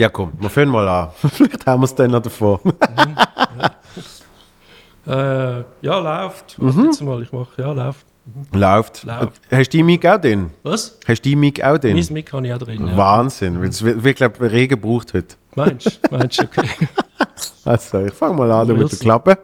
Ja, komm, wir fangen mal an. Vielleicht haben wir es dann noch davor. Äh, ja, läuft. Warte jetzt mal, ich mache, ja, läuft. Läuft. Läuft. Hast du die Mic auch drin? Was? Hast du die Mic auch drin? Mein Mic habe ich auch drin. Ja. Wahnsinn. weil Es wird, wird glaube ich, Regen gebraucht heute. Meinst du? Meinst du, okay. Also, ich fange mal an mit der. Klappe.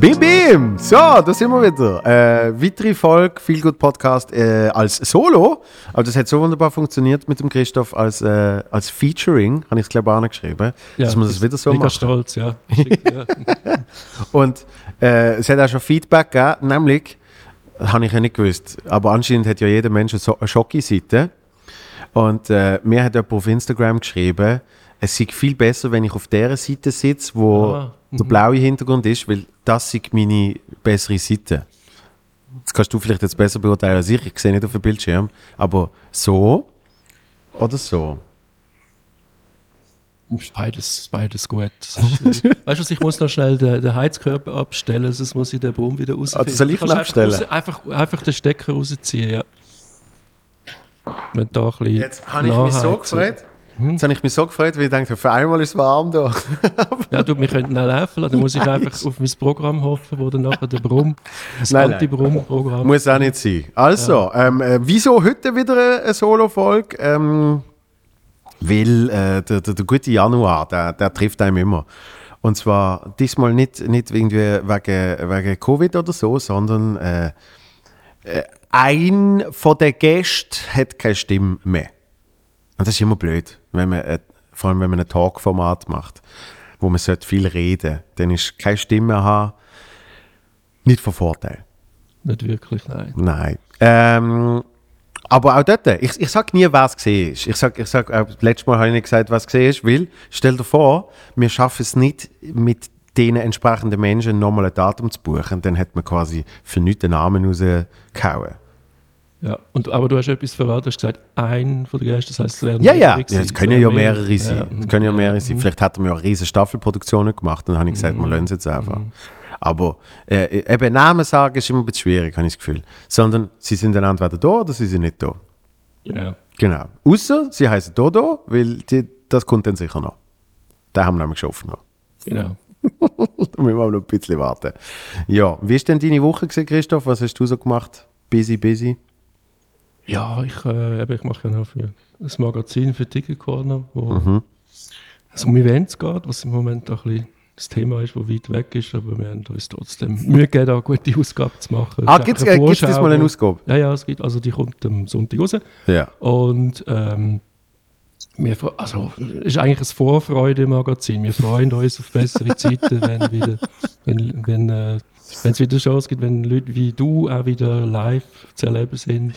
Bim Bim! So, da sind wir wieder. Äh, weitere Folge, Feel Good Podcast äh, als Solo. Aber das hat so wunderbar funktioniert mit dem Christoph als, äh, als Featuring, habe ich es glaube ich auch noch geschrieben, dass man das wieder so Mega macht. stolz, ja. Schick, ja. Und äh, es hat auch schon Feedback gegeben, nämlich, habe ich ja nicht gewusst, aber anscheinend hat ja jeder Mensch eine Schocki-Seite. Und äh, mir hat jemand auf Instagram geschrieben, es sei viel besser, wenn ich auf der Seite sitze, wo Ah, der blaue Hintergrund ist, weil das ist meine bessere Seite. Das kannst du vielleicht jetzt besser beurteilen als ich. Ich sehe nicht auf dem Bildschirm. Aber so oder so? Beides, beides gut. Ist, weißt du, was, ich muss noch schnell den, den Heizkörper abstellen, sonst muss ich den Baum wieder rausfinden. Ah, das soll ich ihn abstellen? Einfach, raus, einfach, einfach den Stecker rausziehen, ja. Wenn da ein bisschen Jetzt habe ich mich so nachheizen. Gefreut. Jetzt habe ich mich so gefreut, weil ich dachte, für einmal ist es warm da. Ja, du, wir könnten auch laufen lassen. Dann muss ich einfach auf mein Programm hoffen, wo dann nachher der Brumm, das Nein, nein. Anti-Brumm-Programm. Muss auch nicht sein. Also, ähm, äh, wieso heute wieder eine, eine Solo-Folge? Ähm, weil äh, der, der, der gute Januar, der, der trifft einem immer. Und zwar diesmal nicht, nicht irgendwie wegen, wegen Covid oder so, sondern äh, äh, ein von den Gästen hat keine Stimme mehr. Und das ist immer blöd, wenn man, äh, vor allem wenn man ein Talk-Format macht, wo man sollte viel reden Dann ist keine Stimme haben nicht von Vorteil. Nicht wirklich, nein. Nein. Ähm, aber auch dort, ich, ich sage nie, wer es gesehen ist. Ich sage, ich sag, äh, letztes Mal habe ich nicht gesagt, was gesehen ist, weil, stell dir vor, wir schaffen es nicht, mit den entsprechenden Menschen nochmal ein Datum zu buchen. Dann hat man quasi für nichts den Namen rausgehauen. Ja. Und, aber du hast etwas verraten, du hast gesagt, ein von den Gästen, das heisst, es wären Ja, ja, mehrere ja, es können ja wären mehr. mehrere sein. Ja. Es können ja mehrere sein. Vielleicht hat er mir auch riesige Staffelproduktionen gemacht. Dann habe ich gesagt, wir Mhm. lassen es jetzt einfach. Aber äh, eben Namen sagen ist immer ein bisschen schwierig, habe ich das Gefühl. Sondern sie sind dann entweder da oder sie sind nicht da. Ja. Genau. Außer sie heißen Dodo, weil die, das kommt dann sicher noch. Da haben wir nämlich schon aufgenommen. Genau. Da müssen wir noch ein bisschen warten. Ja, wie war denn deine Woche, gewesen, Christoph? Was hast du so gemacht? Busy, busy? Ja, ich, äh, ich mache ja noch für das Magazin für Ticket Corner, wo Mhm. es um Events geht, was im Moment auch ein bisschen das Thema ist, das weit weg ist, aber wir haben uns trotzdem Mühe gegeben, da eine gute Ausgabe zu machen. Ah, gibt es diesmal eine Ausgabe? Ja, ja, es gibt, also die kommt am Sonntag raus. Ja. Und ähm, wir, also, es ist eigentlich ein Vorfreude-Magazin. Wir freuen uns auf bessere Zeiten, wenn wieder, wenn, wenn, äh, wenn es wieder Shows gibt, wenn Leute wie du auch wieder live zu erleben sind.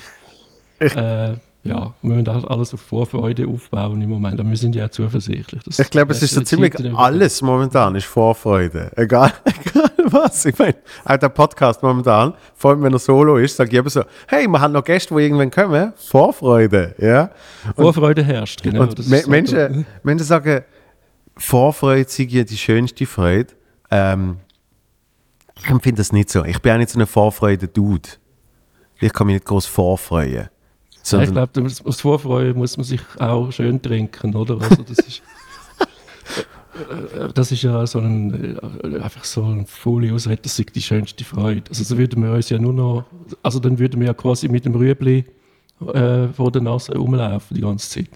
Äh, ja, wir müssen auch alles auf Vorfreude aufbauen im Moment. Aber wir sind ja zuversichtlich. dass Ich glaube, es ist so ziemlich alles momentan ist Vorfreude. Egal, egal was. Ich meine, auch der Podcast momentan, vor allem wenn er solo ist, sage ich immer so, hey, wir haben noch Gäste, die irgendwann kommen. Vorfreude, ja. Vorfreude herrscht, genau. Und das Me ist so Menschen, Menschen sagen, Vorfreude sei ja die schönste Freude. Ähm, ich empfinde das nicht so. Ich bin auch nicht so eine Vorfreude-Dude. Ich kann mich nicht groß vorfreuen. Ja, ich Sondern, glaube, das- aus Vorfreude muss man sich auch schön trinken, oder? Also das ist, Äh, das ist ja so ein, äh, einfach so ein Ausrede, das ist die schönste Freude. Also so würden wir uns ja nur noch, also dann würden wir ja quasi mit dem Rüebli äh, vor der Nase rumlaufen die ganze Zeit.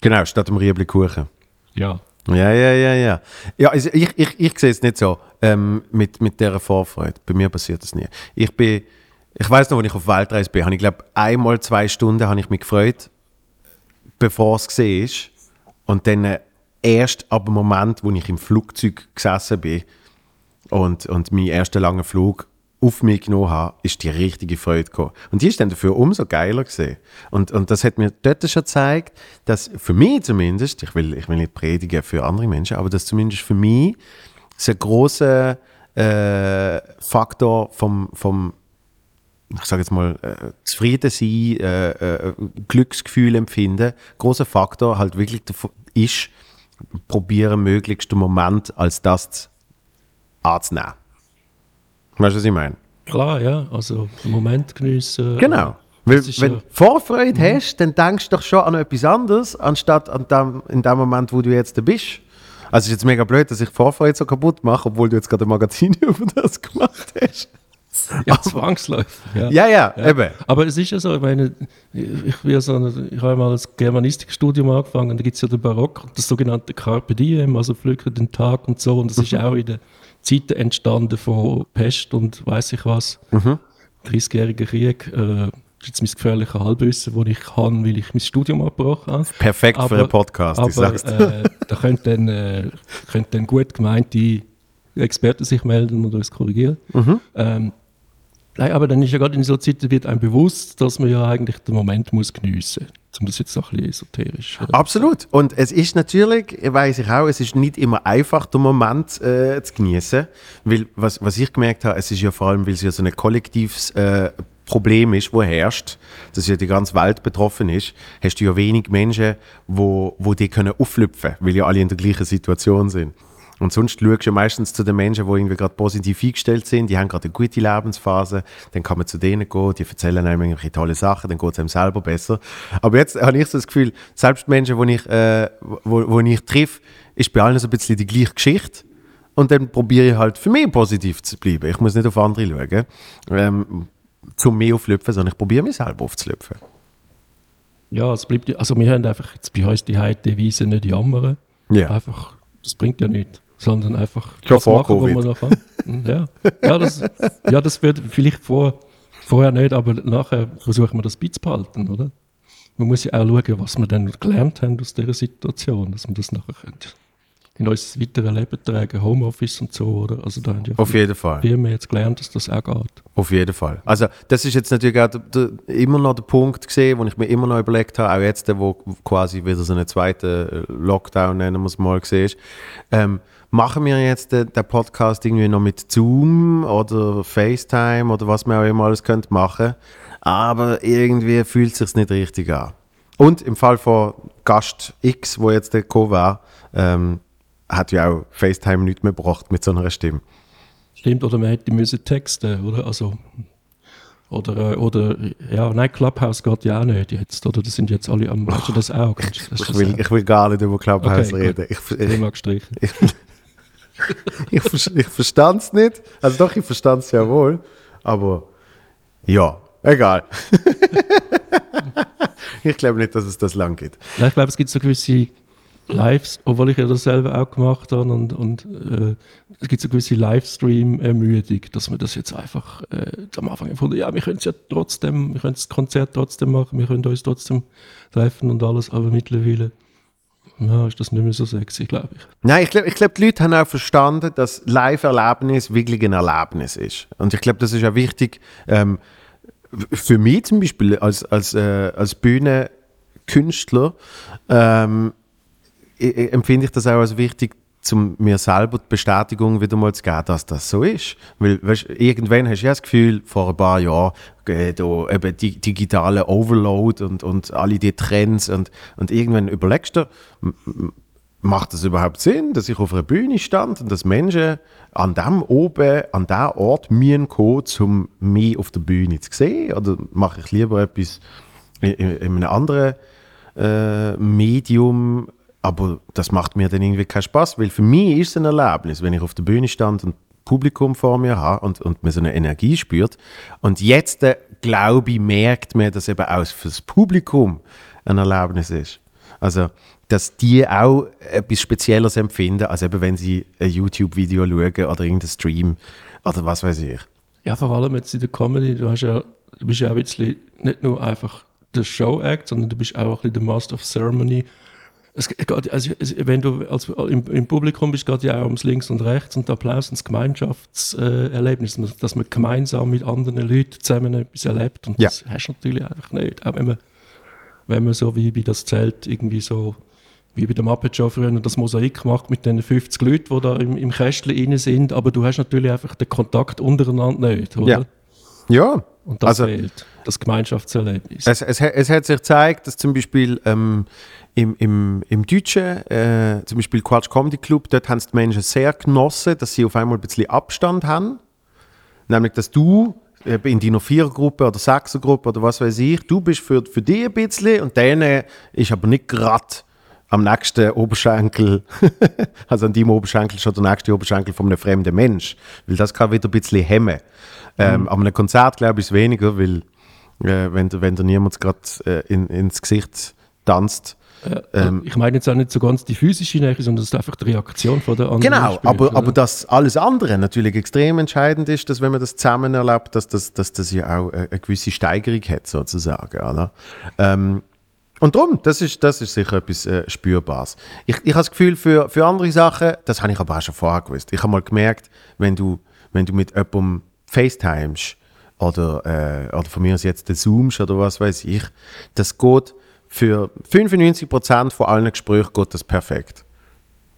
genau, statt dem Riebli Kuchen. Ja. Ja, ja, ja, ja. Ja, also ich, ich, ich sehe es nicht so ähm, mit, mit dieser Vorfreude. Bei mir passiert das nie. Ich bin, ich weiß noch, als ich auf Weltreise bin, habe ich glaube einmal zwei Stunden habe ich mich gefreut, bevor es gesehen ist. Und dann äh, erst ab dem Moment, wo ich im Flugzeug gesessen bin und, und meinen ersten langen Flug auf mich genommen habe, ist die richtige Freude gekommen. Und die ist dann dafür umso geiler gesehen. Und, und das hat mir dort schon gezeigt, dass für mich zumindest, ich will, ich will nicht predigen für andere Menschen, aber dass zumindest für mich es ein großer äh, Faktor vom, vom ich sage jetzt mal, äh, zufrieden sein, äh, äh, Glücksgefühl empfinden, großer Faktor halt wirklich ist, probieren möglichst den Moment als das anzunehmen. Weißt du, was ich meine? Klar, ja, also den Moment geniessen. Genau. Weil, wenn du Vorfreude mhm. hast, dann denkst du doch schon an etwas anderes, anstatt an dem, in dem Moment, wo du jetzt bist. Also es ist jetzt mega blöd, dass ich Vorfreude so kaputt mache, obwohl du jetzt gerade ein Magazin über das gemacht hast. Ja, zwangsläufig. Ja. Ja, ja, ja, eben. Aber es ist ja so, ich meine, ich, ich, so ich habe mal das Germanistikstudium angefangen, und da gibt es ja den Barock, das sogenannte Carpe Diem, also pflücke den Tag und so, und das ist mhm. auch in der Zeit entstanden von Pest und weiß ich was, mhm. 30-jähriger Krieg. Äh, das ist jetzt mein gefährliches Halbwissen, das ich kann, weil ich mein Studium abgebrochen habe. Perfekt aber, für einen Podcast, aber, ich sag's äh, da könnten dann, äh, könnten dann gut gemeinte Experten sich melden und uns korrigieren. Mhm. Ähm, Nein, aber dann ist ja gerade in so Zeiten wird einem bewusst, dass man ja eigentlich den Moment muss geniessen muss. Um das jetzt noch ein bisschen esoterisch. Äh, Absolut. Und es ist natürlich, weiß ich auch, es ist nicht immer einfach, den Moment äh, zu genießen. Weil, was, was ich gemerkt habe, es ist ja vor allem, weil es ja so ein kollektives äh, Problem ist, wo herrscht, dass ja die ganze Welt betroffen ist, hast du ja wenig Menschen, wo, wo die können auflüpfen, weil ja alle in der gleichen Situation sind. Und sonst schaust du meistens zu den Menschen, die irgendwie gerade positiv eingestellt sind, die haben gerade eine gute Lebensphase, dann kann man zu denen gehen, die erzählen einem irgendwelche tolle Sachen, dann geht es einem selber besser. Aber jetzt habe ich so das Gefühl, selbst Menschen, die ich, äh, wo, wo ich treffe, ist bei allen so ein bisschen die gleiche Geschichte. Und dann probiere ich halt für mich positiv zu bleiben. Ich muss nicht auf andere schauen, ähm, zum mehr auflüpfen, sondern ich probiere mich selber aufzulüpfen. Ja, es bleibt, also wir haben einfach jetzt bei uns die Devise nicht jammern. Ja. Einfach, das bringt ja nichts sondern einfach das machen, wo man. Hm, ja, ja, das, ja, das wird vielleicht vor, vorher nicht, aber nachher versuchen wir das beizubehalten, oder? Man muss ja auch schauen, was wir dann gelernt haben aus dieser Situation, dass wir das nachher können in unser weiteres Leben tragen, Homeoffice und so, oder? Also da haben ja Auf jeden Fall. Wir haben jetzt gelernt, dass das auch geht. Auf jeden Fall. Also das ist jetzt natürlich auch der, der, immer noch der Punkt gesehen, wo ich mir immer noch überlegt habe, auch jetzt, wo quasi wieder so einen zweiten Lockdown, nennen wir es mal, gesehen ist, ähm, machen wir jetzt den, den, Podcast irgendwie noch mit Zoom oder FaceTime oder was man auch immer alles könnte machen, aber irgendwie fühlt es sich nicht richtig an. Und im Fall von Gast X, wo jetzt der Co war, ähm, hat ja auch FaceTime nicht mehr gebracht mit so einer Stimme. Stimmt, oder man hätte müssen texten, oder? Also, oder, äh, oder, ja, nein, Clubhouse geht ja auch nicht jetzt, oder? Das sind jetzt alle am, weißt du das auch? Das ich, will, ich will gar nicht über Clubhouse okay, reden. Ich, ich, ich, gestrichen. Ich, ich, ich verstand es nicht. Also doch, ich verstand es ja wohl. Aber ja, egal. ich glaube nicht, dass es das lang geht. Ja, ich glaube, es gibt so gewisse Lives, obwohl ich ja das selber auch gemacht habe und, und äh, es gibt so gewisse Livestream-Ermüdung, dass man das jetzt einfach äh, am Anfang gefunden ja, wir können es ja trotzdem, wir können das Konzert trotzdem machen, wir können uns trotzdem treffen und alles, aber mittlerweile ja, ist das nicht mehr so sexy, glaube ich. Nein, ich glaube, ich glaub, die Leute haben auch verstanden, dass Live-Erlebnis wirklich ein Erlebnis ist. Und ich glaube, das ist ja wichtig, ähm, für mich zum Beispiel als, als, äh, als Bühnenkünstler, ähm, empfinde ich das auch als wichtig, um mir selber die Bestätigung wieder mal zu geben, dass das so ist. Weil weißt, irgendwann hast du ja das Gefühl, vor ein paar Jahren, äh, da eben die digitale Overload und, und alle die Trends und, und irgendwann überlegst du, macht das überhaupt Sinn, dass ich auf einer Bühne stand und dass Menschen an dem oben, an dem Ort müssen kommen, um mich auf der Bühne zu sehen? Oder mache ich lieber etwas in, in einem anderen äh, Medium, aber das macht mir dann irgendwie keinen Spaß, weil für mich ist es ein Erlebnis, wenn ich auf der Bühne stand und Publikum vor mir habe und, und man so eine Energie spürt. Und jetzt, äh, glaube ich, merkt man, dass eben auch für das Publikum ein Erlebnis ist. Also, dass die auch etwas Spezielles empfinden, als eben wenn sie ein YouTube-Video schauen oder irgendeinen Stream oder was weiß ich. Ja, vor allem jetzt in der Comedy, du, hast ja, du bist ja auch ein bisschen nicht nur einfach der Show-Act, sondern du bist auch ein bisschen der Master of Ceremony es geht, also, wenn du als, im, im, Publikum bist, geht ja auch ums Links und Rechts und Applaus und das Gemeinschaftserlebnis, dass man gemeinsam mit anderen Leuten zusammen etwas erlebt. Und ja. das hast du natürlich einfach nicht. Auch wenn man, wenn man so wie bei das Zelt irgendwie so, wie bei der Muppet Show früher das Mosaik macht mit den 50 Leuten, die da im, im Kästchen rein sind, aber du hast natürlich einfach den Kontakt untereinander nicht, oder? Ja. Ja, Und das also, fehlt, das Gemeinschaftserlebnis. Es, es, es, hat sich gezeigt, dass zum Beispiel ähm, im, im, im Deutschen, äh, zum Beispiel Quatsch Comedy Club, dort haben es die Menschen sehr genossen, dass sie auf einmal ein bisschen Abstand haben. Nämlich, dass du in deiner Vierergruppe oder Sechsergruppe oder was weiß ich, du bist für, für dich ein bisschen und deine ist aber nicht gerade am nächsten Oberschenkel, also an deinem Oberschenkel schon der nächste Oberschenkel von einem fremden Mensch. Weil das kann wieder ein bisschen hemmen. Ähm, mhm. An einem Konzert glaube ich es weniger, weil äh, wenn, wenn dir niemand gerade äh, in, ins Gesicht tanzt, äh, ähm, ich meine jetzt auch nicht so ganz die physische Nähe, sondern das ist einfach die Reaktion von der anderen. Genau, spielt, aber, aber dass alles andere natürlich extrem entscheidend ist, dass wenn man das zusammen erlebt, dass das, dass das ja auch eine gewisse Steigerung hat, sozusagen. Oder? Ähm, und darum, das ist, das ist sicher etwas äh, Spürbares. Ich, ich habe das Gefühl, für, für andere Sachen, das habe ich aber auch schon vorher gewusst. Ich habe mal gemerkt, wenn du, wenn du mit jemandem FaceTimest oder, äh, oder von mir aus jetzt Zoomst oder was weiß ich, das geht für 95% von allen Gesprächen geht das perfekt.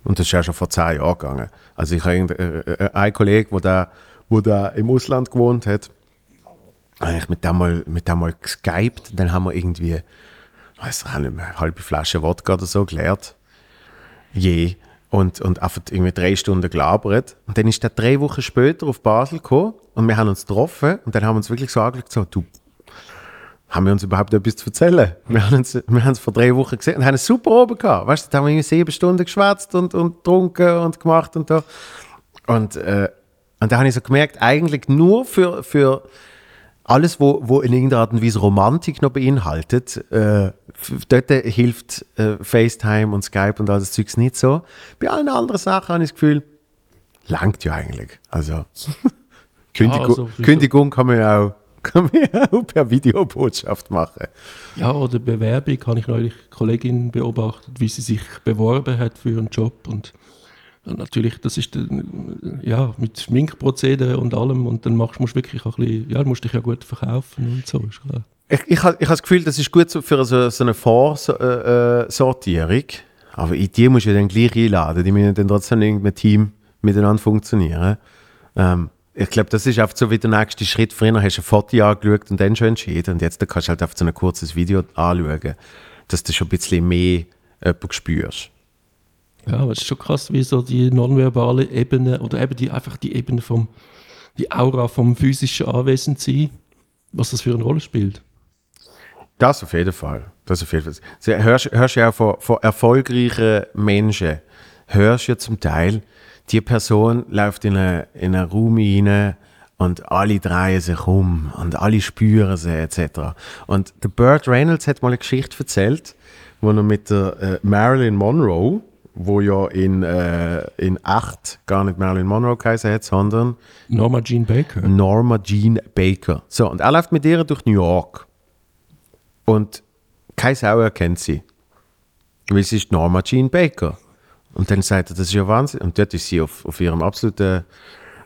Und das ist ja schon vor zehn Jahren gegangen. Also ich habe äh, äh, einen Kollegen, der da, wo da im Ausland gewohnt hat, habe ich mit dem mal, mit dem mal geskypt. Dann haben wir irgendwie, weiß ich nicht mehr, eine halbe Flasche Wodka oder so geleert. Je. Und, und einfach irgendwie drei Stunden gelabert. Und dann ist der drei Wochen später auf Basel gekommen und wir haben uns getroffen und dann haben wir uns wirklich so angeschaut, so, du haben wir uns überhaupt etwas zu erzählen? Wir haben uns, wir haben es vor drei Wochen gesehen und haben es super oben gehabt. Weißt du, da haben wir sieben Stunden geschwätzt und, und getrunken und gemacht und da. Und, äh, und da habe ich so gemerkt, eigentlich nur für, für alles, wo, wo in irgendeiner Art und Weise Romantik noch beinhaltet, äh, dort hilft äh, FaceTime und Skype und all das Zeugs nicht so. Bei allen anderen Sachen habe ich das Gefühl, langt ja eigentlich. Also, Kündigung, ja, also, Kündigung kann man ja auch kann man auch per Videobotschaft machen. Ja, oder Bewerbung habe ich neulich eine Kollegin beobachtet, wie sie sich beworben hat für einen Job und natürlich, das ist ja mit Schminkprozedere und allem und dann machst, musst du wirklich auch ein bisschen, ja, musst dich ja gut verkaufen und so, ist klar. Ich, ich, ich habe das Gefühl, das ist gut für so, so eine Vorsortierung, äh, äh aber die musst du dann gleich einladen, die müssen dann trotzdem in irgendeinem Team miteinander funktionieren. Ähm, ich glaube, das ist einfach so wie der nächste Schritt. Früher hast du ein Foto angeschaut und dann schon entschieden. Und jetzt kannst du halt einfach so ein kurzes Video anschauen, dass du schon ein bisschen mehr jemanden spürst. Ja, aber es ist schon krass, wie so die nonverbale Ebene oder eben die, einfach die Ebene vom, die Aura vom physischen Anwesendsein, was das für eine Rolle spielt. Das auf jeden Fall. Das auf jeden Fall. Du hörst, hörst ja auch von, von erfolgreichen Menschen, hörst ja zum Teil, die Person läuft in einen, in einen Raum hinein und alle drehen sich um und alle spüren sie etc. Und der Burt Reynolds hat mal eine Geschichte erzählt, wo er mit der äh, Marilyn Monroe, wo ja in, äh, in 8 gar nicht Marilyn Monroe geheißen hat, sondern Norma Jean Baker. Norma Jean Baker. So, und er läuft mit ihr durch New York. Und keine Sau erkennt sie. Weil sie ist Norma Jean Baker. Und dann sagt er, das ist ja Wahnsinn. Und dort ist sie auf, auf ihrem absoluten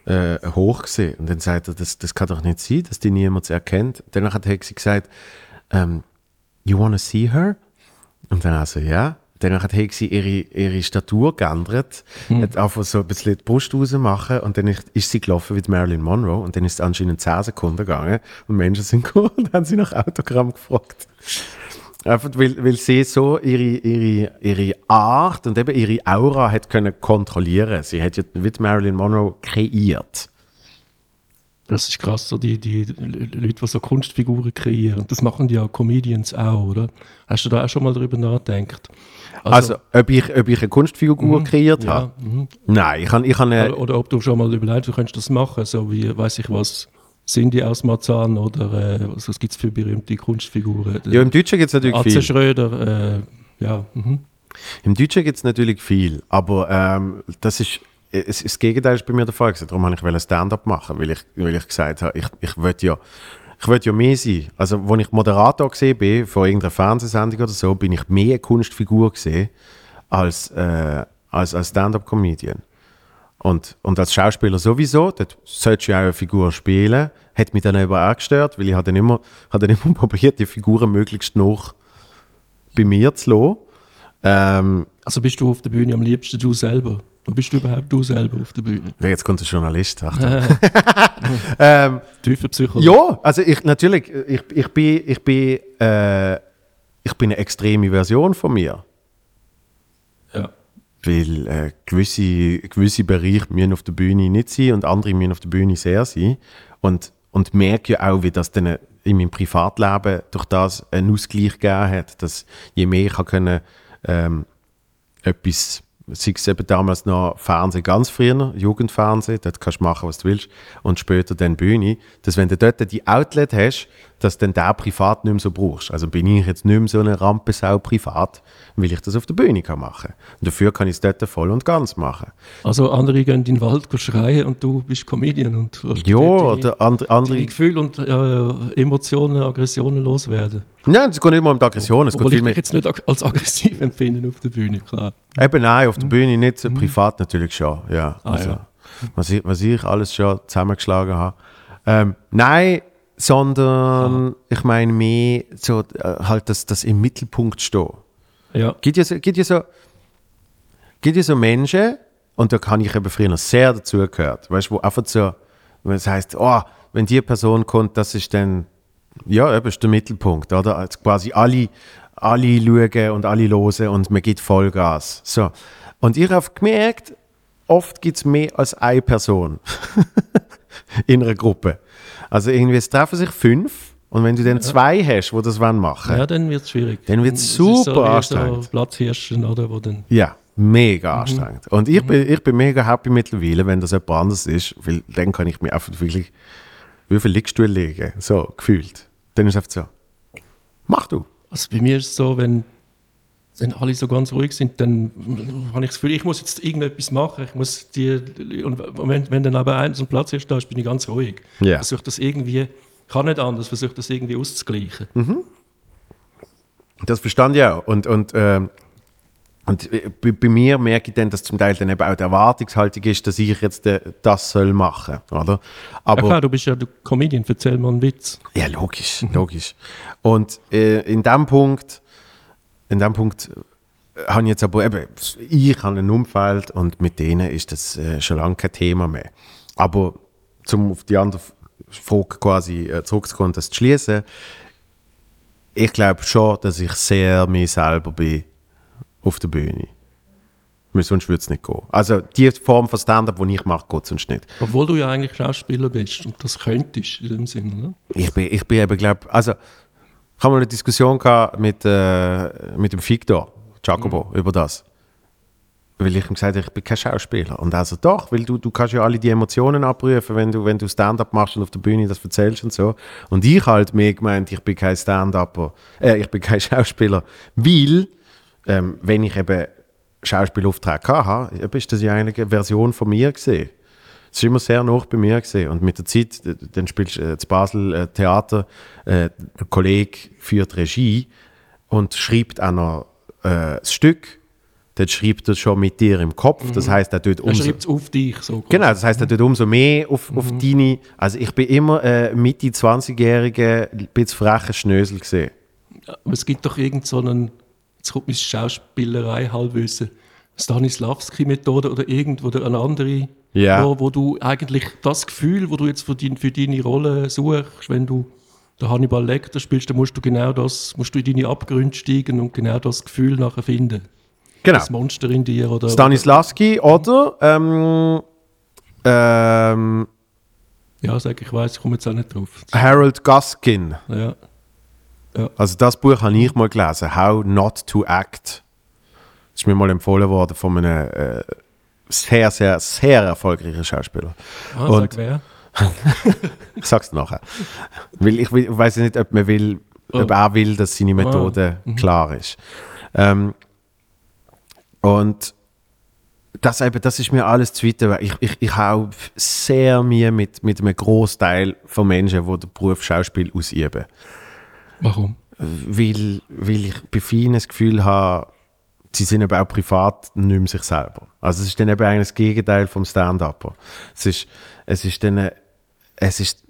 äh, Hoch gesehen. Und dann sagt er, das, das kann doch nicht sein, dass die niemand erkennt. Danach hat sie gesagt, um, ähm, you wanna see her? Und dann also, ja. Danach hat sie ihre, ihre Statur geändert, hm. hat einfach so ein bisschen die Brust rausmachen und dann ist, ist sie gelaufen wie Marilyn Monroe und dann ist es anscheinend 10 Sekunden gegangen und Menschen sind gekommen und haben sie nach Autogramm gefragt. Einfach weil, weil sie so ihre, ihre, ihre Art und eben ihre Aura hat können kontrollieren. Sie hat ja wie Marilyn Monroe kreiert. Das ist krass, so die, die Leute, die so Kunstfiguren kreieren. Das machen die ja Comedians auch, oder? Hast du da auch schon mal darüber nachgedacht? Also, also ob, ich, ob ich eine Kunstfigur mhm, kreiert ja, habe? Mhm. Nein, ich kann, ich kann oder, oder, ob du schon mal überlegt, du könntest das machen, so wie, weiß ich was, Cindy aus Marzahn oder äh, was gibt es für berühmte Kunstfiguren? Ja, im Deutschen gibt es natürlich Atze viel. Schröder, äh, ja. Mhm. Im Deutschen gibt es natürlich viel, aber ähm, das ist es, das Gegenteil ist bei mir der Fall. Darum habe ich Stand-up machen, weil ich, weil ich gesagt habe, ich, ich wollte ja, ich will ja mehr sein. Also, als ich Moderator gesehen bin, von irgendeiner Fernsehsendung oder so, bin ich mehr Kunstfigur gesehen als, äh, als, als Stand-up-Comedian. Und, und als Schauspieler sowieso, dort solltest du ja auch eine Figur spielen. Hat mich dann aber auch gestört, weil ich habe dann immer, habe dann immer probiert, die Figuren möglichst noch bei mir zu lassen. Ähm, also bist du auf der Bühne am liebsten du selber? Wo bist du überhaupt du selber auf der Bühne? Jetzt kommt der Journalist. Ähm, Tiefer Psychologe. ja, also ich natürlich, ich, ich bin, ich bin, äh, ich bin eine extreme Version von mir. Ja. Weil äh, gewisse, gewisse Bereiche müssen auf der Bühne nicht sein und andere müssen auf der Bühne sehr sein. Und, und merke ja auch, wie das dann in meinem Privatleben durch das einen Ausgleich gegeben hat, dass je mehr ich können, ähm, etwas, sei es eben damals noch Fernsehen ganz früher, Jugendfernsehen, dort kannst du machen, was du willst, und später dann Bühne, dass wenn du dort die Outlet hast, dass du der privat nicht mehr so brauchst. Also bin ich jetzt nicht mehr so eine Rampensau privat, weil ich das auf der Bühne kann machen. Und dafür kann ich es dort voll und ganz machen. Also andere gehen in den Wald schreien und du bist Comedian und Ja, oder andere, deine andere Gefühle und äh, Emotionen, Aggressionen loswerden. Nein, es geht nicht mehr um die Aggression, es geht Obwohl ich vielmehr mich jetzt nicht als aggressiv empfinde auf der Bühne, klar. Eben nein, auf der Bühne nicht, so privat natürlich schon. Ja, Ah, also, ja. Was, ich, was ich alles schon zusammengeschlagen habe. Ähm, nein, sondern ich meine mehr so äh, halt das, das im Mittelpunkt stehen. Ja, Gibt ja so, gibt ja so, gibt ja so Menschen, und da kann ich eben früher noch sehr dazugehört, weißt du, wo einfach so, wenn es heißt, oh, wenn die Person kommt, das ist dann, ja, eben ist der Mittelpunkt, oder? Also quasi alle, alle schauen und alle hören und man gibt Vollgas. So. Und ich habe gemerkt, oft gibt es mehr als eine Person in einer Gruppe. Also irgendwie, es treffen sich fünf und wenn du dann zwei hast, die das wollen machen ja dann wird es schwierig. Dann wird's Es super so anstrengend. So Platzhirschen, oder, wo dann... Ja, mega Mhm. anstrengend. Und ich, bin, ich bin mega happy mittlerweile, wenn das jemand anders ist, weil dann kann ich mir einfach wirklich wie viel Liegstuhl legen, so gefühlt. Dann ist es einfach so, mach du. Also bei mir ist es so, wenn, wenn alle so ganz ruhig sind, dann habe ich das Gefühl, ich muss jetzt irgendetwas machen. Ich muss die, und wenn, wenn dann aber eins am Platz ist, da bin ich ganz ruhig. Ja. Versuche das irgendwie, kann nicht anders, versuche das irgendwie auszugleichen. Mhm. Das verstand ich auch. Und, und, ähm, und äh, bei, bei mir merke ich dann, dass zum Teil dann eben auch die Erwartungshaltung ist, dass ich jetzt äh, das soll machen, oder? Ja, Aber klar, du bist ja der Comedian, erzähl mal einen Witz. Ja, logisch, logisch. Und äh, in dem Punkt, in dem Punkt äh, habe ich jetzt aber eben, ich habe ein Umfeld und mit denen ist das äh, schon lange kein Thema mehr. Aber zum auf die andere Frage quasi äh, zurückzukommen, das zu schließen, ich glaube schon, dass ich sehr mir selber bin auf der Bühne. Weil sonst würde es nicht gehen. Also die Form von Stand-up, die ich mache, geht sonst nicht. Obwohl du ja eigentlich Schauspieler bist und das könntest in dem Sinne. Ne? Ich bin, ich bin eben, glaube also ich habe mal eine Diskussion gehabt mit, äh, mit dem Victor Jacobo über das. Weil ich ihm gesagt habe, ich bin kein Schauspieler. Und er so, doch, weil du, du kannst ja alle die Emotionen abrufen, wenn du, wenn du Stand-up machst und auf der Bühne das erzählst und so. Und ich halt mir gemeint, ich bin kein Stand-Upper, äh, ich bin kein Schauspieler, weil, ähm, wenn ich eben Schauspielaufträge hatte, ist das ja eigentlich eine Version von mir gesehen. Es war immer sehr nah bei mir gesehen. Und mit der Zeit, dann spielst du äh, zu Basel äh, Theater, äh, der Kollege führt Regie und schreibt auch noch äh, das Stück. Dann schreibt er schon mit dir im Kopf. Das heißt, er tut Er umso, schreibt es auf dich. So Genau, das heißt, er tut umso mehr auf, auf deine. Also, ich bin immer äh, Mitte 20-jährige, ein bisschen freche Schnösel gesehen. Aber es gibt doch irgend so einen, jetzt kommt mein Schauspielerei Halbwissen, Stanislavski-Methode oder irgendwo eine andere, Ja. wo, wo du eigentlich das Gefühl, wo du jetzt für, dein, für deine Rolle suchst, wenn du der Hannibal Lecter spielst, dann musst du genau das, musst du in deine Abgründe steigen und genau das Gefühl nachher finden. Genau. Das Monster in dir oder Stanislavski oder ähm, ähm, ja, sag ich weiß, ich komme jetzt auch nicht drauf. Harold Guskin. Ja. Also das Buch habe ich mal gelesen, How Not to Act. Das ist mir mal empfohlen worden von einem äh, sehr, sehr, sehr erfolgreichen Schauspieler. Ah, Und- sag wer? Ich sag's nachher. Weil ich, weiß nicht, ob man will, ob Oh. er will, dass seine Methode klar ist. Ähm, und das, eben, das ist mir alles zu weit. Ich, ich, ich habe sehr Mühe mit, mit einem Großteil von Menschen, die den Beruf Schauspiel ausüben. Warum? weil, weil ich bei vielen das Gefühl habe, sie sind eben auch privat nicht mehr sich selber. Also es ist dann eben eigentlich das Gegenteil vom Stand-Upper. Es ist, es ist dann, es ist,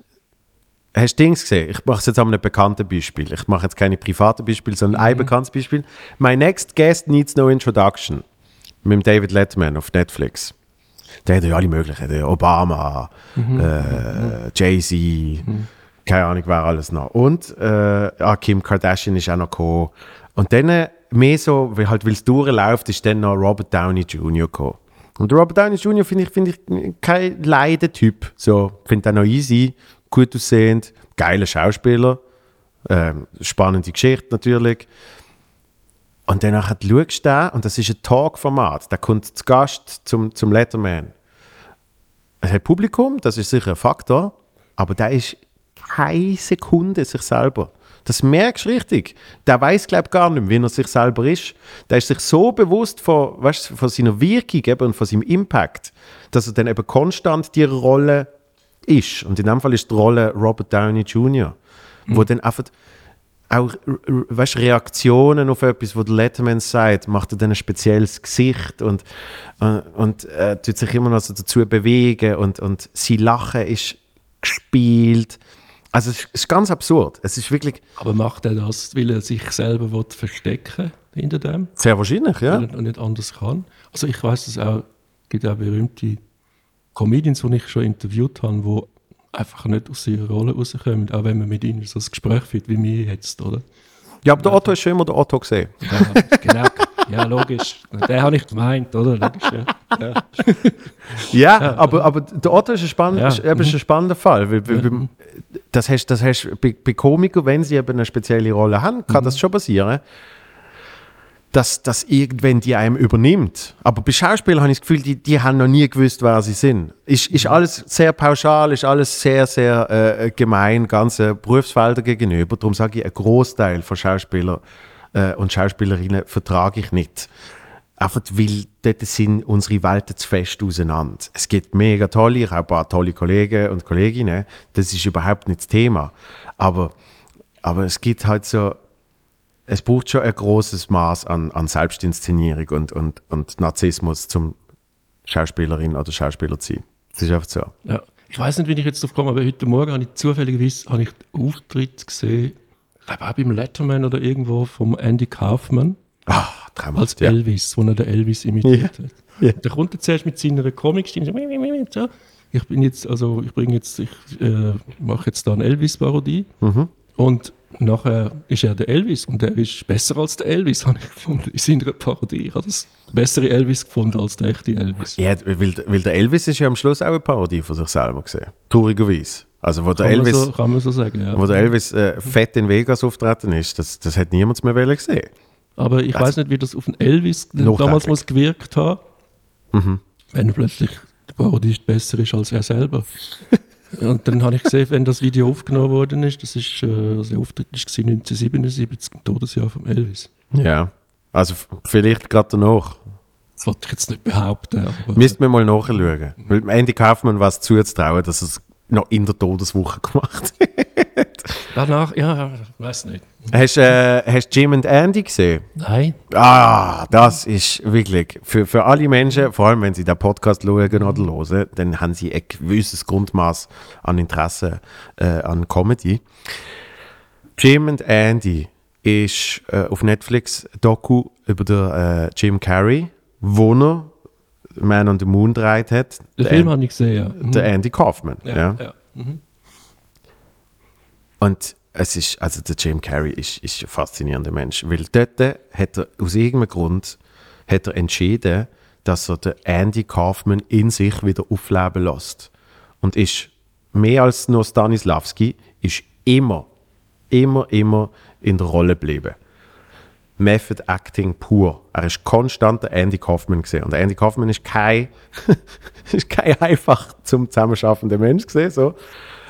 hast du Dings gesehen? Ich mache es jetzt an einem bekannten Beispiel. Ich mache jetzt keine privaten Beispiele, sondern ein bekanntes Beispiel. My next guest needs no introduction. mit David Letterman auf Netflix. Der hat ja alle möglichen, Obama, äh, Jay-Z, keine Ahnung, wer alles noch. Und äh, ah, Kim Kardashian ist auch noch gekommen. Und dann äh, mehr so, weil halt, es durchläuft, ist dann noch Robert Downey Jr. gekommen. Und Robert Downey Jr. finde ich, find ich kein Leidentyp. So, finde auch noch easy, gut aussehend, geiler Schauspieler, ähm, spannende Geschichte natürlich. Und dann schaust du und das ist ein Talk-Format, der kommt zu Gast zum, zum Letterman. Es hat Publikum, das ist sicher ein Faktor, aber der ist keine Sekunde sich selber. Das merkst du richtig. Der weiß glaube ich, gar nicht mehr, wie er sich selber ist. Der ist sich so bewusst von, weißt, von seiner Wirkung eben und von seinem Impact, dass er dann eben konstant die Rolle ist. Und in dem Fall ist die Rolle Robert Downey Jr., mhm. wo dann einfach auch weißt, Reaktionen auf etwas, wo der Letterman sagt, macht er dann ein spezielles Gesicht und, und, und äh, tut sich immer noch so dazu bewegen und, und sein Lachen ist gespielt. Also es ist ganz absurd. Es ist wirklich... Aber macht er das, weil er sich selber will verstecken hinter dem? Sehr wahrscheinlich, ja. Weil er nicht anders kann. Also ich weiß es auch, es gibt auch berühmte Comedians, die ich schon interviewt habe, die einfach nicht aus ihrer Rolle rauskommen, auch wenn man mit ihnen so ein Gespräch führt, wie wir jetzt, oder? Ja, aber der Otto ist schon immer der Otto gesehen. Ja, genau. Ja, logisch. Den habe ich gemeint, oder? Logisch, ja. Ja, ja. Aber, aber der Otto ist ein, spann ja. ist, ein spannender Fall. Weil, weil, das hast, das hast bei, bei Komikern, wenn sie eben eine spezielle Rolle haben, kann mhm. das schon passieren dass das irgendwann die einem übernimmt. Aber bei Schauspielern habe ich das Gefühl, die, die haben noch nie gewusst, wer sie sind. Ist, ist mhm. alles sehr pauschal, ist alles sehr, sehr äh, gemein, ganze Berufsfelder gegenüber. Darum sage ich, ein Großteil von Schauspielern äh, und Schauspielerinnen vertrage ich nicht. Einfach weil dort sind unsere Welten zu fest auseinander. Es gibt mega tolle, ich habe ein paar tolle Kollegen und Kolleginnen, das ist überhaupt nicht das Thema. Aber, aber es gibt halt so es braucht schon ein großes Maß an, an Selbstinszenierung und, und, und Narzissmus zum Schauspielerin oder Schauspieler zu sein. Das ist einfach so. Ja. Ich weiß nicht, wie ich jetzt drauf komme, aber heute Morgen habe ich zufälligerweise den Auftritt gesehen, ich glaube auch beim Letterman oder irgendwo vom Andy Kaufman. Ah, Als ja. Elvis, wo er den Elvis imitiert ja. hat. Ja. Der kommt jetzt erst mit seiner Comicstimme so, ich bin jetzt, also ich bringe jetzt, ich äh, mache jetzt da eine Elvis-Parodie. Mhm. Und nachher ist er der Elvis und er ist besser als der Elvis, habe ich gefunden, in seiner Parodie. Ich habe das bessere Elvis gefunden als der echte Elvis. Ja, weil, weil der Elvis ist ja am Schluss auch eine Parodie von sich selber gesehen. Traurigerweise. Also wo der kann Elvis, so, kann man so sagen, ja. Wo der Elvis äh, fett in Vegas auftreten ist, das, das hat niemand mehr gesehen. Aber ich also, weiß nicht, wie das auf den Elvis damals muss gewirkt hat, mhm. wenn plötzlich die Parodie besser ist als er selber. Und dann habe ich gesehen, wenn das Video aufgenommen worden ist, das ist, äh, also der Auftritt war 1977, im Todesjahr von Elvis. Ja, also vielleicht gerade danach. Das wollte ich jetzt nicht behaupten. Müssten wir mal nachschauen. Weil Andy Kaufmann was zuzutrauen, dass er es noch in der Todeswoche gemacht hat. Danach, ja, weiß nicht. Hast du äh, Jim und Andy gesehen? Nein. Ah, das ist wirklich für, für alle Menschen, vor allem wenn sie den Podcast schauen oder hören, dann haben sie ein gewisses Grundmaß an Interesse äh, an Comedy. Jim und Andy ist äh, auf Netflix Doku über den, äh, Jim Carrey, wo er Man on the Moon gedreht hat. Den Film habe ich gesehen, ja. Der Andy Kaufman. Ja, ja. ja. Mhm. Und es ist, also der Jim Carrey ist, ist ein faszinierender Mensch, weil dort hat er aus irgendeinem Grund hat er entschieden, dass er den Andy Kaufman in sich wieder aufleben lässt. Und ist mehr als nur Stanislavski, ist immer, immer, immer in der Rolle geblieben. Method Acting pur. Er ist konstant der Andy Kaufman gesehen. Und Andy Kaufman ist kein, ist kein einfach zum Zusammenschaffender Mensch gesehen. So.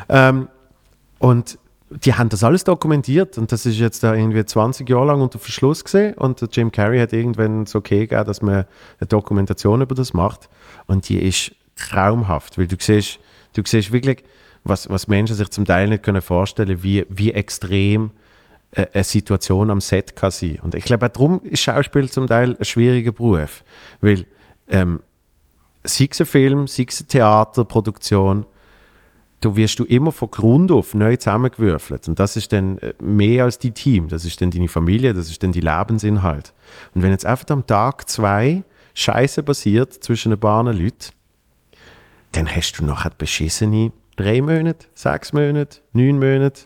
Ähm, und die haben das alles dokumentiert und das ist jetzt da irgendwie 20 Jahre lang unter Verschluss gesehen und Jim Carrey hat irgendwann so okay gegeben, dass man eine Dokumentation über das macht und die ist traumhaft, weil du siehst, du siehst wirklich, was, was Menschen sich zum Teil nicht können vorstellen, wie, wie extrem äh, eine Situation am Set kann sein. Und ich glaube, darum ist Schauspiel zum Teil ein schwieriger Beruf, weil ähm, sei es ein Film, sei es eine Theaterproduktion, du wirst du immer von Grund auf neu zusammengewürfelt. Und das ist dann äh, mehr als die Team. Das ist dann deine Familie, das ist dann die Lebensinhalt. Und wenn jetzt einfach am Tag zwei Scheiße passiert zwischen ein paar Leuten, dann hast du nachher beschissene drei Monate, sechs Monate, neun Monate.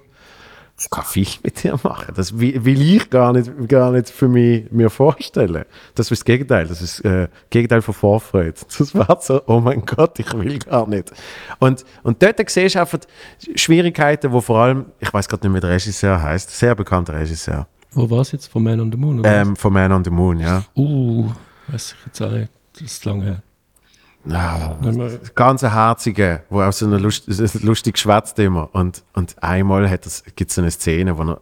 Das kann viel mit dir machen. Das will ich gar nicht, gar nicht für mich mir vorstellen. Das ist das Gegenteil. Das ist äh, das Gegenteil von Vorfreude. Das war so, oh mein Gott, ich will gar nicht. Und, und dort siehst du einfach Schwierigkeiten, wo vor allem, ich weiß gerade nicht, wie der Regisseur heißt, sehr bekannter Regisseur. Wo war es jetzt? Von Man on the Moon? Oder Ähm, von Man on the Moon, ja. Uh, weiß ich jetzt auch nicht. Das ist lange her. Wir- ganz ein Herzige, wo auch so eine Lust, lustig schwätzt immer. Und, und einmal hat es, gibt es eine Szene, wo er,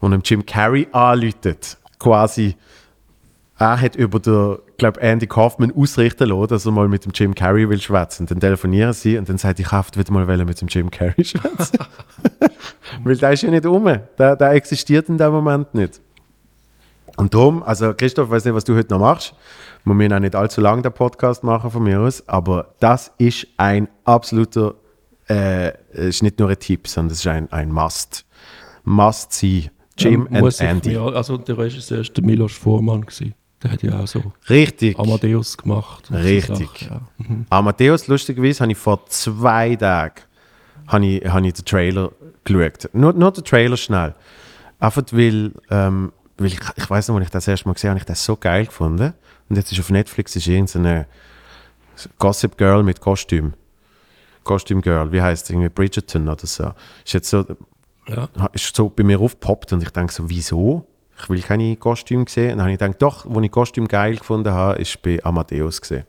wo er Jim Carrey anläutet. Quasi, er hat über den, glaub Andy Kaufman ausrichten lassen, dass er mal mit dem Jim Carrey will schwätzen. Dann telefonieren sie und dann sagt ich hoffe, wieder mal mit dem Jim Carrey schwätzen. Weil der ist ja nicht um. Der, der existiert in dem Moment nicht. Und darum, also Christoph, weiß nicht, was du heute noch machst. Wir müssen auch nicht allzu lange den Podcast machen von mir aus, aber das ist ein absoluter, äh, es ist nicht nur ein Tipp, sondern es ist ein, ein Must. Must see. Jim Ja, and ich Andy. mir- also der Regisseur war der Milos Forman. Gewesen. Der hat ja auch so Richtig. Amadeus gemacht. Richtig. Sachen, ja. Mhm. Amadeus, lustigerweise, habe ich vor zwei Tagen habe ich, habe ich den Trailer geschaut. Nur, nur den Trailer schnell. Einfach weil, ähm, weil ich, ich weiß noch, als ich das erste Mal gesehen habe, habe ich das so geil gefunden. Und jetzt ist auf Netflix ist irgendeine Gossip Girl mit Kostüm. Kostüm Girl, wie heißt es? Irgendwie Bridgerton oder so. Ist jetzt so, Ja. ist so bei mir aufgepoppt und ich denke so, wieso? Ich will keine Kostüme sehen. Dann habe ich gedacht, doch, wo ich Kostüm geil gefunden habe, ist bei Amadeus gesehen.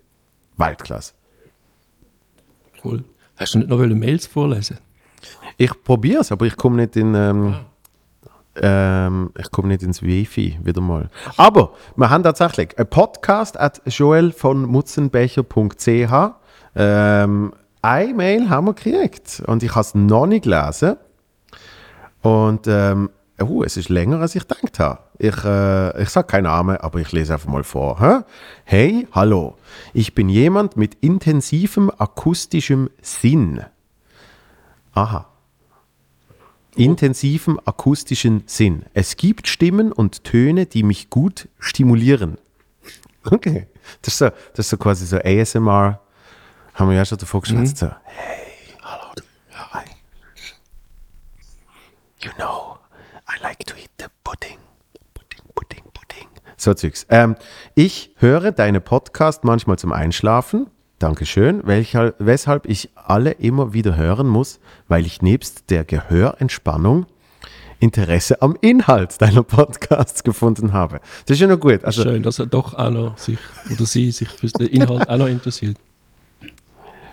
Weltklasse. Cool. Hast du nicht noch Mails vorlesen? Ich probiere es, aber ich komme nicht in. Ähm, ähm, ich komme nicht ins Wifi wieder mal. Aber wir haben tatsächlich einen Podcast at joel von mutzenbecher.ch. Ähm, eine Mail haben wir gekriegt und ich habe es noch nicht gelesen. Und ähm, uh, es ist länger, als ich gedacht habe. Ich, äh, ich sage keinen Namen, aber ich lese einfach mal vor. Hä? Hey, hallo. Ich bin jemand mit intensivem akustischem Sinn. Aha. Intensivem akustischen Sinn. Es gibt Stimmen und Töne, die mich gut stimulieren. Okay. Das ist so, das ist so quasi so ASMR. Haben wir ja schon davor geschwätzt. So, hey, hallo. Hi. You know, I like to eat the pudding. Pudding, Pudding, Pudding. So Zeugs. Ähm, ich höre deine Podcast manchmal zum Einschlafen. Dankeschön. Welcher, weshalb ich alle immer wieder hören muss, weil ich nebst der Gehörentspannung Interesse am Inhalt deiner Podcasts gefunden habe. Das ist ja noch gut. Also, Schön, dass er doch auch noch sich oder sie sich für den Inhalt auch noch interessiert.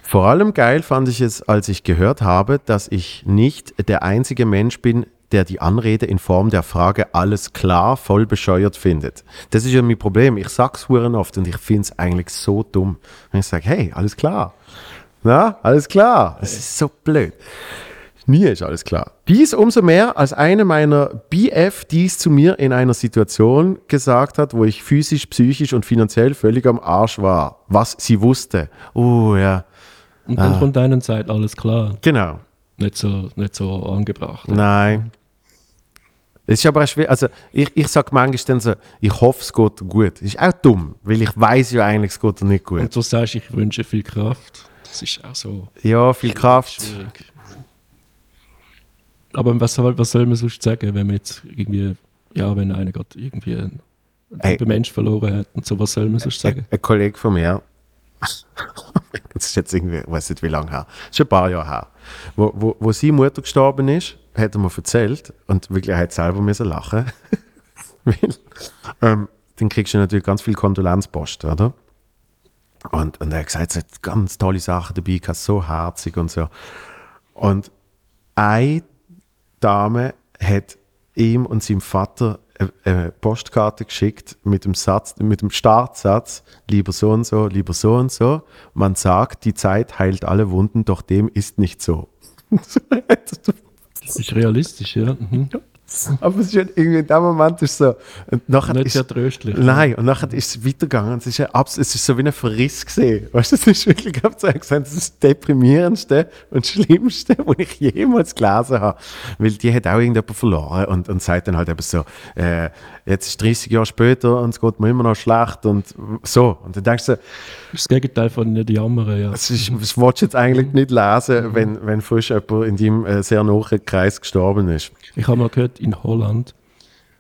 Vor allem geil fand ich es, als ich gehört habe, dass ich nicht der einzige Mensch bin, der die Anrede in Form der Frage alles klar voll bescheuert findet. Das ist ja mein Problem. Ich sag's huren oft und ich finde es eigentlich so dumm. Wenn ich sage, hey, alles klar. Na, alles klar. Das ist so blöd. Nie ist alles klar. Dies umso mehr, als eine meiner BF dies zu mir in einer Situation gesagt hat, wo ich physisch, psychisch und finanziell völlig am Arsch war. Was sie wusste. Oh ja, Und Ah. dann von deiner Seite alles klar. genau. Nicht so, nicht so angebracht. Nein. Es ist aber auch schwer. Also, ich, ich sage manchmal dann so, ich hoffe, es geht gut. Ist auch dumm, weil ich weiß ja eigentlich, es geht nicht gut. Und so sagst du, ich wünsche viel Kraft. Das ist auch so Ja, viel Kraft. schwierig. Aber was soll, was soll man sonst sagen, wenn man jetzt irgendwie, ja, wenn einer gerade irgendwie einen Ey. lieben Mensch verloren hat und so, was soll man sonst sagen? Ein, ein Kollege von mir, das ist jetzt irgendwie, ich weiß nicht wie lange her, das ist schon ein paar Jahre her, wo, wo, wo seine Mutter gestorben ist, hat er mir erzählt und wirklich, er hat selber müssen lachen. Weil, ähm, dann kriegst du natürlich ganz viel Kondolenzpost, oder? Und, und er hat gesagt, es hat ganz tolle Sachen dabei, so herzig und so. Und eine Dame hat ihm und seinem Vater eine, eine Postkarte geschickt mit dem Satz, mit dem Startsatz, lieber so und so, lieber so und so. Man sagt, die Zeit heilt alle Wunden, doch dem ist nicht so. Das ist realistisch, ja. Mhm. Aber es ist halt irgendwie in dem Moment ist so. Und nachher Nicht ist, sehr tröstlich. Nein, und nachher ist es weitergegangen. Es ist, ein abs es ist so wie ein Verriss gesehen. Weißt du, es ist wirklich, ich habe gesagt, das ist das deprimierendste und schlimmste, was ich jemals gelesen habe. Weil die hat auch irgendjemand verloren und, und sagt dann halt eben so, äh, jetzt ist 30 Jahre später und es geht mir immer noch schlecht und so. Und dann denkst du, Das ist das Gegenteil von nicht jammern, ja. das, ist, das willst du jetzt eigentlich nicht lesen, wenn, wenn frisch jemand in deinem äh, sehr nahen Kreis gestorben ist. Ich habe mal gehört, in Holland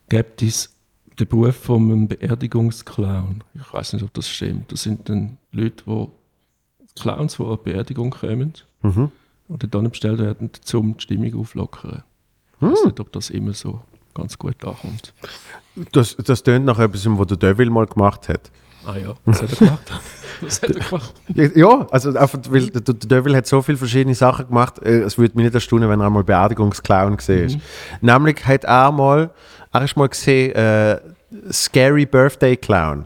gibt es den Beruf von einem Beerdigungsclown. Ich weiß nicht, ob das stimmt. Das sind dann Leute, die Clowns, die an Beerdigung kommen Mhm. und dann bestellt werden, um die Stimmung auflockern. Ich weiß nicht, ob das immer so ganz gut ankommt. Das, das tönt nach etwas, was der Devil mal gemacht hat. Ah ja, was hat er gemacht? was hat er gemacht? Ja, also einfach, weil der, Devil hat so viele verschiedene Sachen gemacht, äh, es würde mich nicht erstaunen, wenn er einmal Beerdigungsclown gesehen ist. Nämlich hat er mal, er ist mal gesehen, äh, Scary Birthday Clown.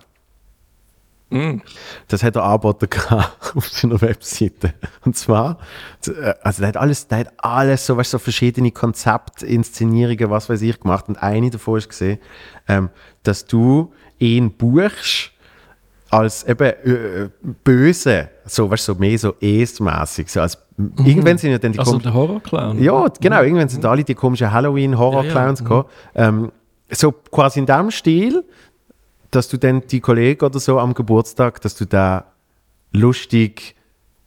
Das hat er gehabt auf seiner Webseite. Und zwar, äh, also der hat alles, der hat alles so, weißt, so verschiedene Konzepte, Inszenierungen, was weiß ich, gemacht. Und eine davon ist gesehen, ähm, dass du ihn buchst, als eben äh, böse, so, weißt so mehr so es-mässig. So als, Irgendwann sind ja dann die Also der Horrorclown? Ja, genau, irgendwann sind alle die komischen Halloween-Horror-Clowns Ja, ja, gekommen. Ähm, so quasi in dem Stil, dass du dann die Kollegen oder so am Geburtstag, dass du da lustig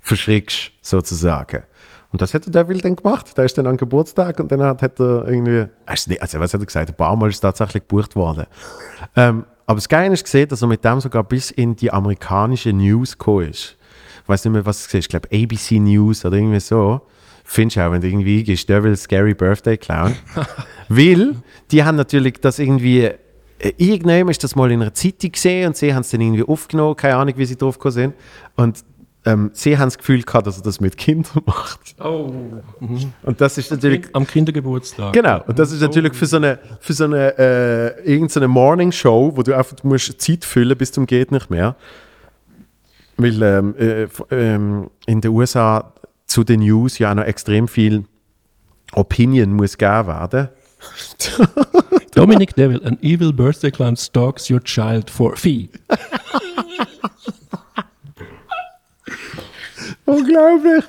verschrickst, sozusagen. Und das hat der Devil dann gemacht. Der ist dann am Geburtstag und dann hat, hat er irgendwie, also, was hat er gesagt, ein paar Mal ist tatsächlich gebucht worden. Ähm, aber das Geile ist gesehen, dass er mit dem sogar bis in die amerikanische News gekommen ist. Ich weiß nicht mehr, was es war. Ich glaube, ABC News oder irgendwie so. Findest du auch, wenn du irgendwie gehst, Devil Scary Birthday Clown. Weil, die haben natürlich das irgendwie, äh, irgendwann ist das mal in einer Zeitung gesehen und sie haben es dann irgendwie aufgenommen, keine Ahnung, wie sie drauf gekommen sind. Und ähm, sie haben das Gefühl gehabt, dass er das mit Kindern macht. Oh. Und das ist natürlich Am Kindergeburtstag. Genau, und das ist natürlich für so eine, für so eine äh, irgendeine Morning Show, wo du einfach du musst Zeit füllen bis zum geht nicht mehr. Weil ähm, äh, ähm, in den USA zu den News ja auch noch extrem viel Opinion muss gegeben werden. Dominic Devil, an evil birthday clown stalks your child for fee. Unglaublich!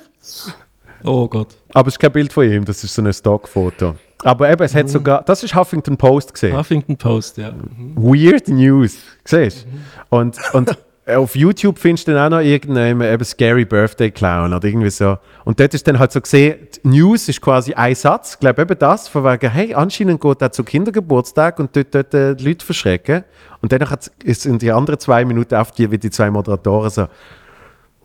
Oh Gott. Aber es ist kein Bild von ihm, das ist so ein Stockfoto. Aber eben, es hat sogar, das ist Huffington Post gesehen. Huffington Post, ja. Weird News, siehst du? Und, und auf YouTube findest du dann auch noch irgendeinen eben Scary Birthday Clown oder irgendwie so. Und dort ist dann halt so gesehen, News ist quasi ein Satz, ich glaube eben das, von wegen, hey, anscheinend geht er zu Kindergeburtstag und dort, dort äh, die Leute verschrecken. Und dann in die anderen zwei Minuten auf die, wie die zwei Moderatoren so,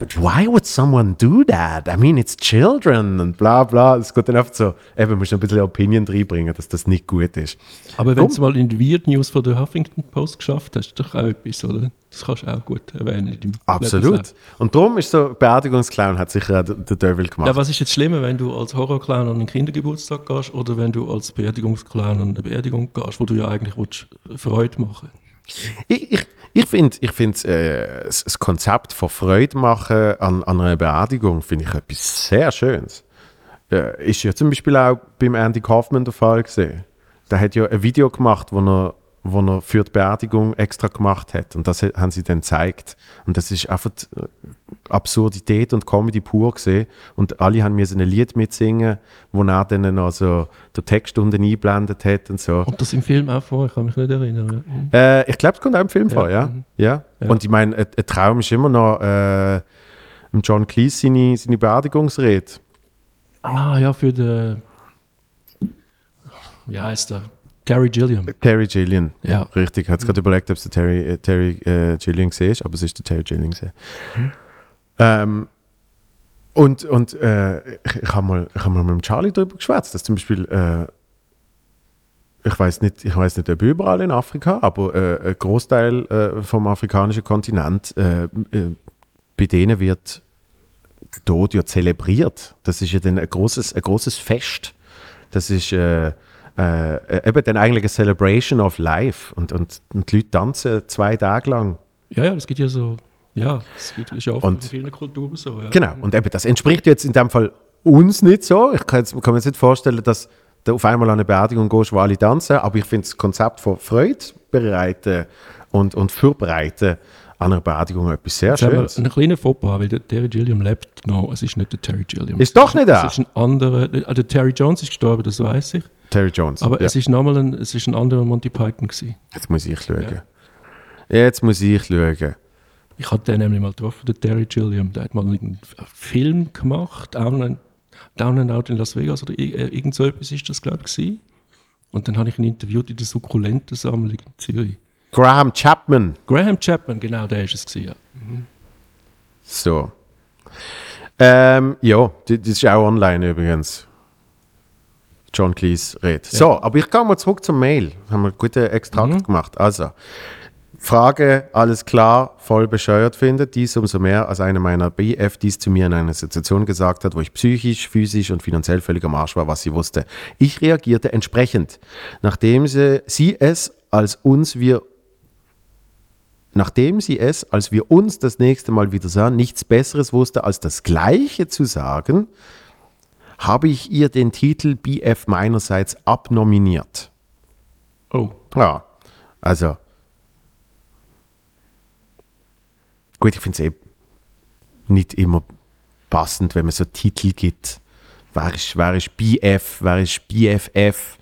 But why would someone do that? I mean, it's children und bla bla. Es geht dann oft so, eben, musst du ein bisschen Opinion reinbringen, dass das nicht gut ist. Aber wenn du mal in die Weird News von der Huffington Post geschafft hast, ist doch auch etwas, oder? Das kannst du auch gut erwähnen. Absolut. Lebenslauf. Und darum ist so, Beerdigungsclown hat sicher auch der, Devil gemacht. Ja, was ist jetzt schlimmer, wenn du als Horrorclown an einen Kindergeburtstag gehst oder wenn du als Beerdigungsclown an eine Beerdigung gehst, wo du ja eigentlich willst, Freude machen ich ich, ich finde ich find, äh, das Konzept von Freude machen an, an einer Beerdigung finde ich etwas sehr Schönes. Äh, ist ja zum Beispiel auch beim Andy Kaufman der Fall gesehen. Der hat ja ein Video gemacht, wo er, wo er für die Beerdigung extra gemacht hat. Und das hat- haben sie dann gezeigt. Und das ist einfach äh, Absurdität und Comedy pur gesehen. Und alle haben mir ein Lied mitsingen, wo er dann noch so den Text unten eingeblendet hat und so. Und das im Film auch vor, ich kann mich nicht erinnern. Äh, ich glaube, es kommt auch im Film vor, ja. mhm. ja. Ja. Und ich meine, ein, ein Traum ist immer noch äh, John Cleese seine, seine Beerdigungsrede. Ah, ja, für den. Wie heißt der? Gary Gilliam. Terry Gillian. Ja. Richtig, ich habe gerade überlegt, ob es der Terry, äh, Terry äh, Gillian gesehen ist, aber es ist der Terry Gillian gesehen. Ähm, und und äh, ich, ich habe mal, ich hab mal mit dem Charlie darüber geschwätzt, dass zum Beispiel, äh, ich weiß nicht, ich weiß nicht, ob überall in Afrika, aber äh, ein Großteil äh, vom afrikanischen Kontinent, äh, bei denen wird der Tod ja zelebriert. Das ist ja dann ein großes, ein großes Fest. Das ist äh, äh, eben dann eigentlich eine Celebration of Life. Und, und, und die Leute tanzen zwei Tage lang. Ja, ja, das geht ja so. Ja, das geht, ist ja oft Und- in vielen Kulturen so. Ja. Genau. Und eben, das entspricht jetzt in dem Fall uns nicht so. Ich kann, jetzt, kann mir jetzt nicht vorstellen, dass, du auf einmal an eine Beerdigung gehst, wo alle tanzen. Aber ich finde das Konzept von Freude bereiten und, und Vorbereiten an einer Beerdigung etwas sehr Jetzt Schönes. einen kleinen Fauxpas, weil der Terry Gilliam lebt noch. Es ist nicht der Terry Gilliam. Ist doch nicht er? Es ist ein anderer. äh, Der Terry Jones ist gestorben, das weiß ich. Terry Jones. Aber ja. es ist nochmal ein, es ist ein anderer Monty Python gewesen. Jetzt muss ich schauen. Jetzt muss ich schauen. Ich hatte den nämlich mal getroffen, den Terry Gilliam. Der hat mal einen Film gemacht, Down and, Down and Out in Las Vegas oder äh, irgend so etwas ist das, glaube ich. Und dann habe ich ihn interviewt in der Sukkulentensammlung in Zürich. Graham Chapman. Graham Chapman, genau, der ist es gewesen, ja. So. Ähm, ja, das ist auch online übrigens. John Cleese redet. So, aber ich komme mal zurück zum Mail. Haben wir einen guten Extrakt gemacht. Also, Frage, alles klar, voll bescheuert finde. Dies umso mehr, als einer meiner BF dies zu mir in einer Situation gesagt hat, wo ich psychisch, physisch und finanziell völlig am Arsch war, was sie wusste. Ich reagierte entsprechend, nachdem sie, sie es als uns wir nachdem sie es, als wir uns das nächste Mal wieder sahen, nichts Besseres wusste, als das Gleiche zu sagen, habe ich ihr den Titel BF meinerseits abnominiert. Oh, Ja, also. Gut, ich finde es eh nicht immer passend, wenn man so Titel gibt. Wer ist, wer ist BF, wer ist BFF,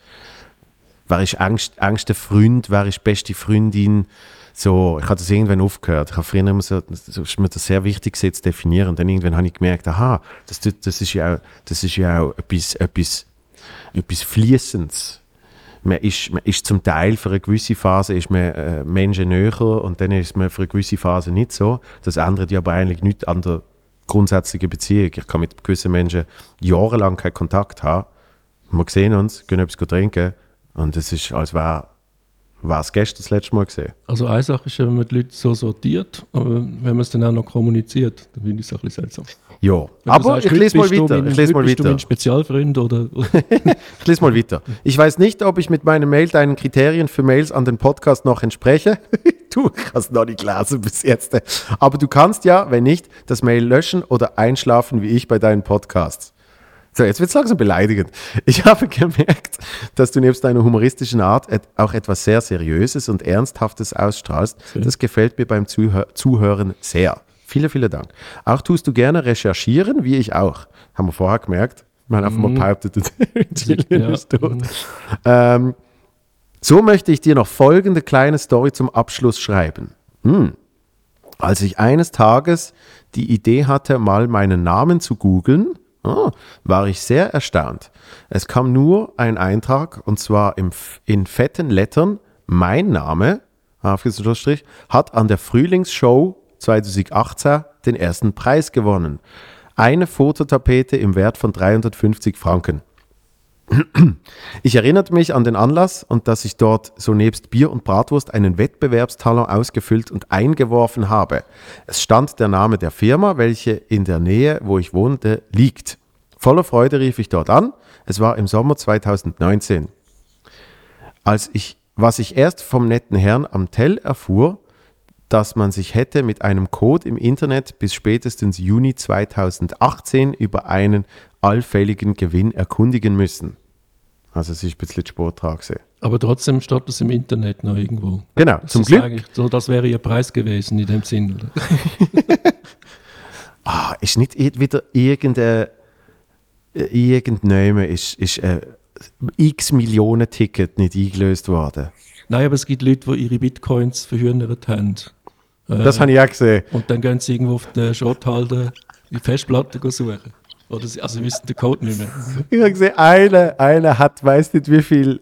wer ist Angst, engster Freund, wer ist beste Freundin. So, ich habe das irgendwann aufgehört. Ich habe früher immer so, das ist mir das sehr wichtig gewesen, zu definieren. Und dann irgendwann habe ich gemerkt, aha, das, das ist ja auch, das ist ja auch etwas, etwas, etwas Fließendes man ist, man ist zum Teil für eine gewisse Phase ist man äh, Menschen näher und dann ist man für eine gewisse Phase nicht so. Das ändert ja aber eigentlich nichts an der grundsätzlichen Beziehung. Ich kann mit gewissen Menschen jahrelang keinen Kontakt haben. Wir sehen uns, gehen etwas trinken und es ist, als wäre war es gestern das letzte Mal gesehen. also eine Sache ist, ja, wenn man die Leute so sortiert, aber wenn man es dann auch noch kommuniziert, dann finde ich es ein bisschen seltsam. Ja, aber sagst, ich lese mal weiter. mein- Ich lese mal bist du mein Spezialfreund oder, Ich lese mal weiter. Ich weiß nicht, ob ich mit meinem Mail deinen Kriterien für Mails an den Podcast noch entspreche. du hast noch nicht gelesen bis jetzt. Aber du kannst ja, wenn nicht, das Mail löschen oder einschlafen wie ich bei deinen Podcasts. So, jetzt wird es langsam beleidigend. Ich habe gemerkt, dass du nebst deiner humoristischen Art auch etwas sehr Seriöses und Ernsthaftes ausstrahlst. Das gefällt mir beim Zuhör Zuhören sehr. Vielen, vielen Dank. Auch tust du gerne recherchieren, wie ich auch. Haben wir vorher gemerkt. Haben einfach mal behauptet, Julian Ja. ist tot. Ähm, so möchte ich dir noch folgende kleine Story zum Abschluss schreiben. Hm. Als ich eines Tages die Idee hatte, mal meinen Namen zu googeln, ah, war ich sehr erstaunt. Es kam nur ein Eintrag, und zwar im, in fetten Lettern, mein Name, Strich, hat an der Frühlingsshow 2018 den ersten Preis gewonnen. Eine Fototapete im Wert von 350 Franken. Ich erinnerte mich an den Anlass und dass ich dort so nebst Bier und Bratwurst einen Wettbewerbstalon ausgefüllt und eingeworfen habe. Es stand der Name der Firma, welche in der Nähe, wo ich wohnte, liegt. Voller Freude rief ich dort an. Es war im Sommer 2019. Als ich, was ich erst vom netten Herrn am Tell erfuhr, dass man sich hätte mit einem Code im Internet bis spätestens Juni 2018 über einen allfälligen Gewinn erkundigen müssen. Also es ist ein bisschen Sport dran gewesen. aber trotzdem steht das im Internet noch irgendwo. Genau, Das zum ist Glück. So, das wäre ihr Preis gewesen in dem Sinn. Oder? Ah, ist nicht wieder irgendein äh, irgendjemand ist, ist äh, x Millionen Ticket nicht eingelöst worden. Nein, aber es gibt Leute, die ihre Bitcoins verhühnert haben. Äh, Das habe ich auch gesehen. Und dann gehen sie irgendwo auf den Schrotthalter die Festplatte suchen. Oder sie, also sie wissen den Code nicht mehr. Ich habe gesehen, einer, einer hat, weiß nicht wie viel,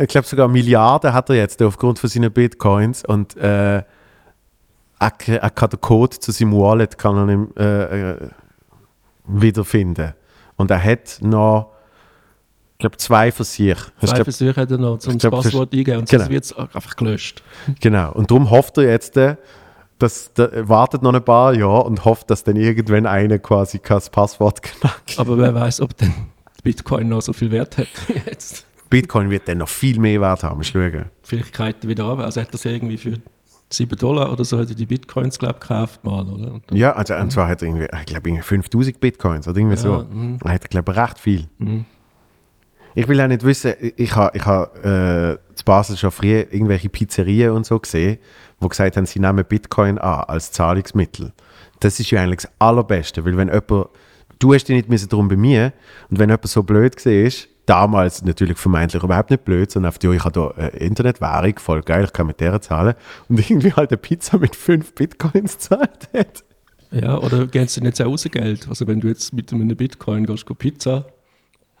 ich glaube sogar Milliarden hat er jetzt aufgrund von seinen Bitcoins und äh, er, er kann den Code zu seinem Wallet kann er nicht, äh, äh, wiederfinden. Und er hat noch, ich glaube, zwei. Ich Zwei glaub, Versuche hat er noch, um das Passwort eingeben und genau. sonst wird es einfach gelöscht. Genau. Und darum hofft er jetzt, dass, der, wartet noch ein paar Jahre und hofft, dass dann irgendwann einer quasi kein Passwort knackt. Aber wer weiß, ob denn Bitcoin noch so viel Wert hat jetzt. Bitcoin wird dann noch viel mehr Wert haben. Schauen. Vielleicht geht er wieder runter. Also hat er sie irgendwie für 7 Dollar oder so hat er die Bitcoins, glaube ich, gekauft mal, oder? Und Ja, also und zwar hat er irgendwie, ich glaube, irgendwie 5000 Bitcoins oder irgendwie so. mhm. Er hat, glaube ich, recht viel. Ich will auch nicht wissen, ich habe ich ha, äh, zu Basel schon früher irgendwelche Pizzerien und so gesehen, wo gesagt haben, sie nehmen Bitcoin an als Zahlungsmittel. Das ist ja eigentlich das Allerbeste, weil wenn jemand, du hast dich nicht müssen darum bemühen und wenn jemand so blöd ist, damals natürlich vermeintlich überhaupt nicht blöd, sondern auf die, ich habe da eine Internetwährung, voll geil, ich kann mit der zahlen und irgendwie halt eine Pizza mit fünf Bitcoins zahlt hat. Ja, oder gehst du nicht auch Geld? Also wenn du jetzt mit einem Bitcoin gehst, go Pizza.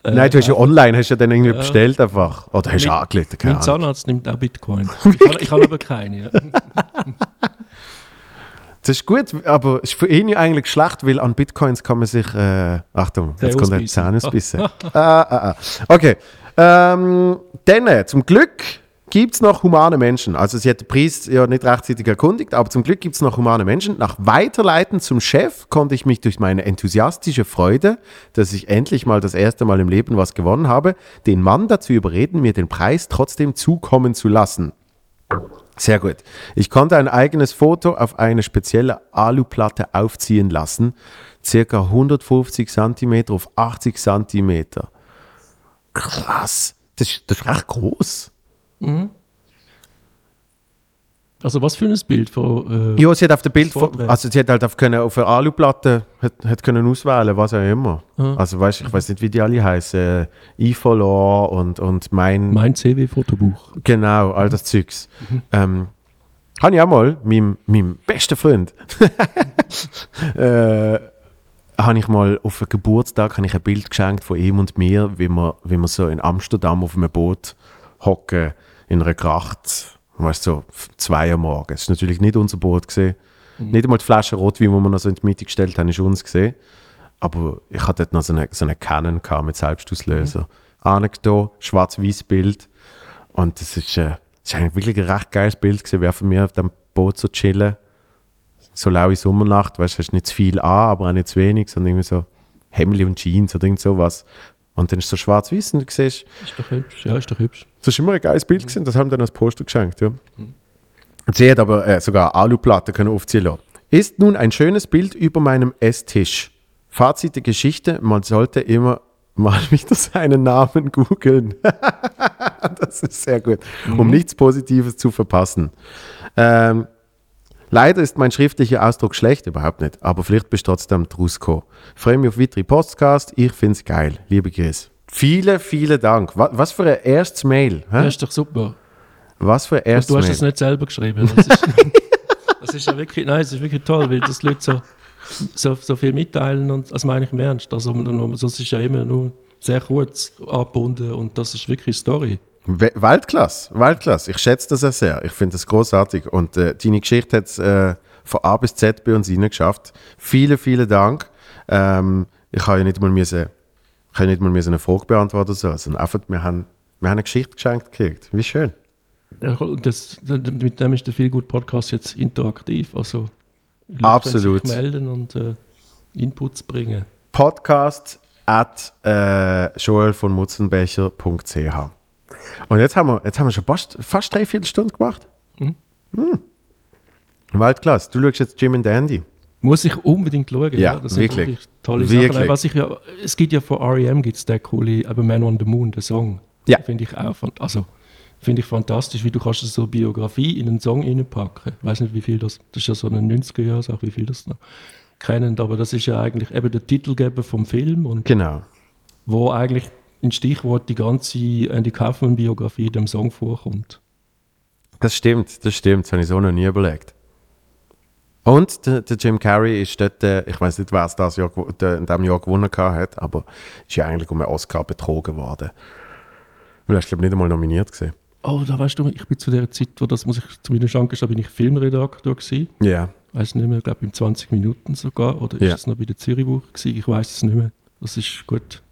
Äh, Nein, du hast ja online, hast ja dann irgendwie Ja. bestellt einfach. Oder hast du angelegt, keine Mein Ahnung. Zahnarzt nimmt auch Bitcoin. Ich habe ich habe aber keine. Ja. Das ist gut, aber es ist für ihn ja eigentlich schlecht, weil an Bitcoins kann man sich, äh, Achtung, jetzt kommt der ausbeissen. Zahn ausbissen. ah, ah, ah. Okay, ähm, dann, äh, zum Glück gibt es noch humane Menschen. Also sie hat den Preis ja nicht rechtzeitig erkundigt, aber zum Glück gibt es noch humane Menschen. Nach Weiterleiten zum Chef konnte ich mich durch meine enthusiastische Freude, dass ich endlich mal das erste Mal im Leben was gewonnen habe, den Mann dazu überreden, mir den Preis trotzdem zukommen zu lassen. Sehr gut. Ich konnte ein eigenes Foto auf eine spezielle Aluplatte aufziehen lassen. Circa 150 cm auf 80 cm. Krass. Das, ist- das ist recht groß. Also was für ein Bild von... Äh, Ja, sie hat auf der Bild, also sie hat halt auf, können, auf einer Aluplatte hat, hat können auswählen, was auch immer. Also weißt, ich weiß nicht, wie die alle heißen. Äh, eFollow und, und mein, mein CW-Fotobuch. Genau, all das Zeugs. Ähm, habe ich auch mal meinem, meinem besten Freund äh, habe ich mal auf einen Geburtstag habe ich ein Bild geschenkt von ihm und mir, wie wir, wie wir so in Amsterdam auf einem Boot hocken in einer Gracht, weißt so zwei am Morgen. Es ist natürlich nicht unser Boot gesehen. Nicht einmal die Flasche Rotwein, die wir noch so in die Mitte gestellt haben, ist uns gesehen. Aber ich hatte dort noch so eine, so eine Canon mit Selbstauslöser. Mhm. da, schwarz-weiß Bild. Und das ist, äh, das ist eigentlich wirklich ein recht geiles Bild gewesen, wie von mir auf dem Boot so chillen. So laue Sommernacht, weißt du, hast nicht zu viel an, aber auch nicht zu wenig, sondern irgendwie so Hemd und Jeans oder irgend sowas. Und dann ist es so schwarz-weiß und du siehst, Ist doch hübsch. Ja, ist doch hübsch. das ist immer ein geiles Bild gewesen, das haben wir dann als Poster geschenkt, ja. Und sie hat aber äh, sogar Aluplatte können aufziehen lassen. Ist nun ein schönes Bild über meinem Esstisch. Fazit der Geschichte, man sollte immer mal wieder seinen Namen googeln. das ist sehr gut, um nichts Positives zu verpassen. Ähm, leider ist mein schriftlicher Ausdruck schlecht, überhaupt nicht, aber vielleicht bist du trotzdem draus gekommen. Freue mich auf weitere Podcast, ich finde es geil. Liebe Chris. Vielen, vielen Dank. Was, was für ein erstes Mail. Hä? ist doch super. Was für ein erstes du hast Mail. das nicht selber geschrieben. Das ist, das ist ja wirklich, nein, es ist wirklich toll, weil das Leute so, so, so viel mitteilen und das meine ich im Ernst. Also, das ist ja immer nur sehr kurz angebunden und das ist wirklich Story. We- Weltklasse, Weltklasse. Ich schätze das sehr sehr. Ich finde das großartig. Und äh, deine Geschichte hat es äh, von A bis Z bei uns geschafft. Vielen, vielen Dank. Ähm, ich habe ja nicht mal, müssen, ich ja nicht mal müssen eine Frage beantworten, so, sondern einfach, wir haben, wir haben eine Geschichte geschenkt gekriegt. Wie schön. Ja, Das, mit dem ist der viel gut Podcast jetzt interaktiv. Also, Leute Absolut. sich melden und äh, Inputs bringen. Podcast at äh, joel von mutzenbecher.ch. Und jetzt haben wir, jetzt haben wir schon fast, fast drei Viertelstunden gemacht. Mhm. Hm. Weltklasse. Du schaust jetzt Jim and Andy. Muss ich unbedingt schauen. Ja, das sind wirklich. tolle Wirklich. Sachen. Was ich ja, es gibt ja von R.E.M. gibt's den coole aber Man on the Moon, den Song. Ja. Finde ich auch also, finde ich fantastisch, wie du kannst so Biografie in einen Song reinpacken. Ich weiß nicht, wie viel das, das ist ja so eine 90er Jahre Sache, wie viel das noch kennen, aber das ist ja eigentlich eben der Titelgeber vom Film und Genau. wo eigentlich in Stichwort die ganze Andy Kaufman Biografie in dem Song vorkommt. Das stimmt, das stimmt. Das habe ich so noch nie überlegt. Und der, der Jim Carrey ist dort, äh, ich weiß nicht, wer es das Jahr, der- in diesem Jahr gewonnen hat, aber ist ja eigentlich um einen Oscar betrogen worden. Weil er ist, glaube ich, nicht einmal nominiert gesehen. Oh, da weißt du, ich bin zu der Zeit, wo das muss ich zu meiner Schande gestehen, bin ich Filmredakteur gewesen. Ja. weiß nicht mehr, glaube in 20 Minuten sogar, oder ist Ja. es noch bei der Zürich-Woche gewesen? Ich weiß es nicht mehr. Das ist gut,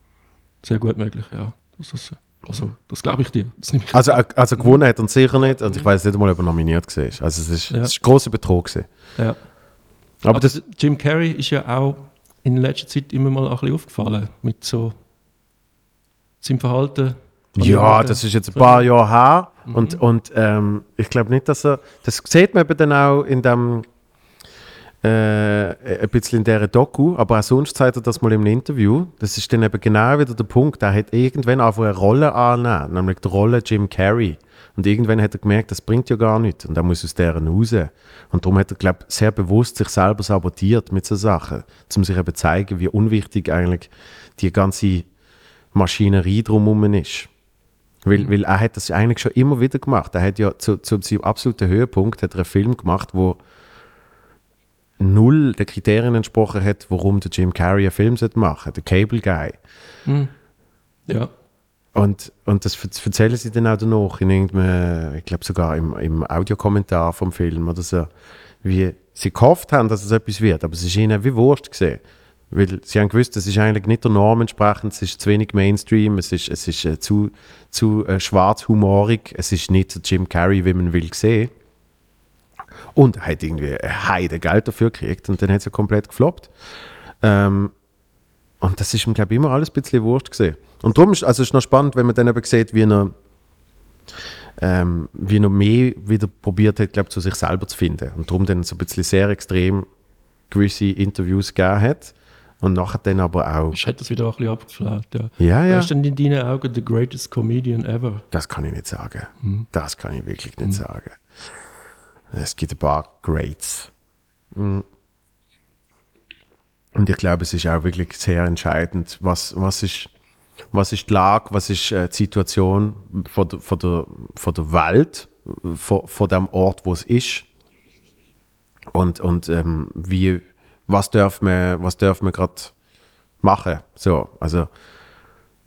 sehr gut möglich, ja. Das ist, also, das glaube ich dir. Ich Also, äh, also gewonnen hat er sicher nicht und ich weiß nicht einmal, ob er nominiert war. Also es ist, Ja. es ist ein grosser Betrug gewesen. ja. Aber, Aber das, Jim Carrey ist ja auch in letzter Zeit immer mal ein bisschen aufgefallen mit so seinem Verhalten. ja, Leuten. das ist jetzt ein paar Jahre her Mhm. und, und ähm, ich glaube nicht, dass er, das sieht man eben dann auch in dem, äh, ein bisschen in dieser Doku, aber auch sonst zeigt er das mal im Interview. Das ist dann eben genau wieder der Punkt. Er hat irgendwann einfach eine Rolle annehmen, nämlich die Rolle Jim Carrey. Und irgendwann hat er gemerkt, das bringt ja gar nichts. Und er muss aus deren raus. Und darum hat er, glaube ich, sehr bewusst sich selber sabotiert mit so Sachen, um sich eben zu zeigen, wie unwichtig eigentlich die ganze Maschinerie drumherum ist. Weil, weil er hat das eigentlich schon immer wieder gemacht. Er hat ja zu, zu seinem absoluten Höhepunkt hat er einen Film gemacht, wo null der Kriterien entsprochen hat, warum der Jim Carrey einen Film machen sollte, der Cable Guy. Mhm. Ja. Und, und das erzählen sie dann auch danach, in irgendeinem, ich glaube sogar im, im Audiokommentar vom Film oder so, wie sie gehofft haben, dass es etwas wird, aber es ist ihnen wie Wurst gesehen. Weil sie haben gewusst, es ist eigentlich nicht der Norm entsprechend, es ist zu wenig Mainstream, es ist, es ist äh, zu, zu äh, schwarzhumorig, es ist nicht so Jim Carrey, wie man will sehen. Und er hat irgendwie ein Heide Geld dafür gekriegt und dann hat es ja komplett gefloppt. Ähm, und das ist ihm, glaube ich, immer alles ein bisschen wurscht gesehen. Und darum ist also ist noch spannend, wenn man dann eben sieht, wie er, ähm, wie er mehr wieder probiert hat, glaube zu sich selber zu finden. Und darum dann so ein bisschen sehr extrem gewisse Interviews gegeben hat. Und nachher dann aber auch. Ich hätte das wieder auch ein bisschen abgeflaut, ja. Ja, ja. Wer ist denn in deinen Augen the greatest comedian ever? Das kann ich nicht sagen. Das kann ich wirklich nicht sagen. Es gibt ein paar Greats. Mm. Und ich glaube, es ist auch wirklich sehr entscheidend, was, was, ist, was ist die Lage, was ist äh, die Situation von der, von der, von der Welt, von, von dem Ort, wo es ist. Und, und ähm, wie, was dürfen wir, was gerade machen? So, also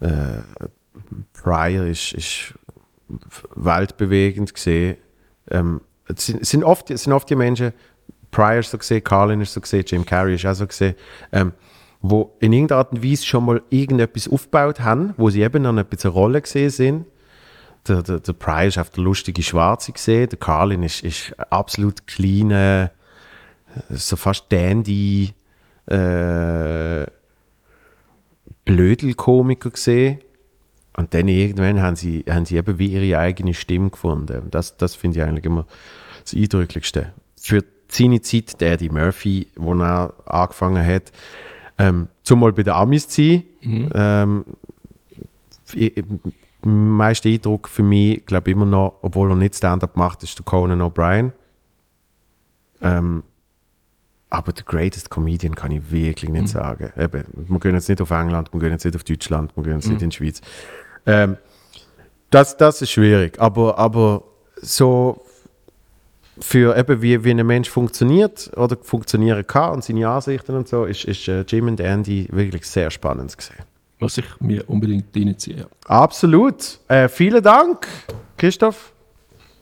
äh, Pryor ist, ist weltbewegend gesehen. Ähm, es sind, oft, es sind oft die Menschen, Pryor so gesehen, Carlin ist so gesehen, Jim Carrey ist auch so gesehen, ähm, wo in irgendeiner Art und Weise schon mal irgendetwas aufgebaut haben, wo sie eben noch ein bisschen Rolle gesehen sind. Der, der, der Pryor ist auf der lustige Schwarze gesehen, der Carlin ist, ist absolut kleine, so fast Dandy, äh, Blödelkomiker gesehen. Und dann irgendwann haben sie, haben sie eben wie ihre eigene Stimme gefunden. Und das, das finde ich eigentlich immer das Eindrücklichste. Für seine Zeit, der Eddie Murphy, wo er angefangen hat, ähm, zumal bei den Amis zu sein, ähm, ich- meiste Eindruck für mich, glaube ich, immer noch, obwohl er nicht Stand-up macht, ist der Conan O'Brien. Ähm, aber der greatest Comedian kann ich wirklich nicht sagen. Eben, wir gehen jetzt nicht auf England, wir gehen jetzt nicht auf Deutschland, wir gehen jetzt nicht in die Schweiz. Ähm, das, das ist schwierig, aber, aber so für eben wie, wie ein Mensch funktioniert oder funktionieren kann und seine Ansichten und so, ist, ist äh, Jim und Andy wirklich sehr spannend gesehen. Was ich mir unbedingt reinziehe. Absolut. Äh, vielen Dank, Christoph.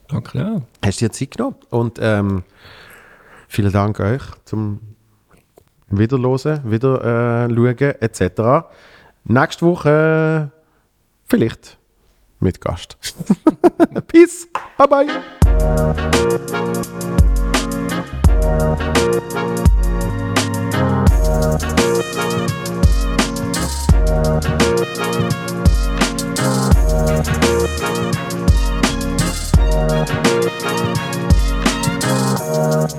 Danke, ja. Hast du dir Zeit genommen? Und ähm, vielen Dank euch zum Wiederlosen, wieder äh, schauen etc. Nächste Woche vielleicht mit Gast. Peace. Bye bye. Thank Thank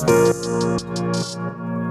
you.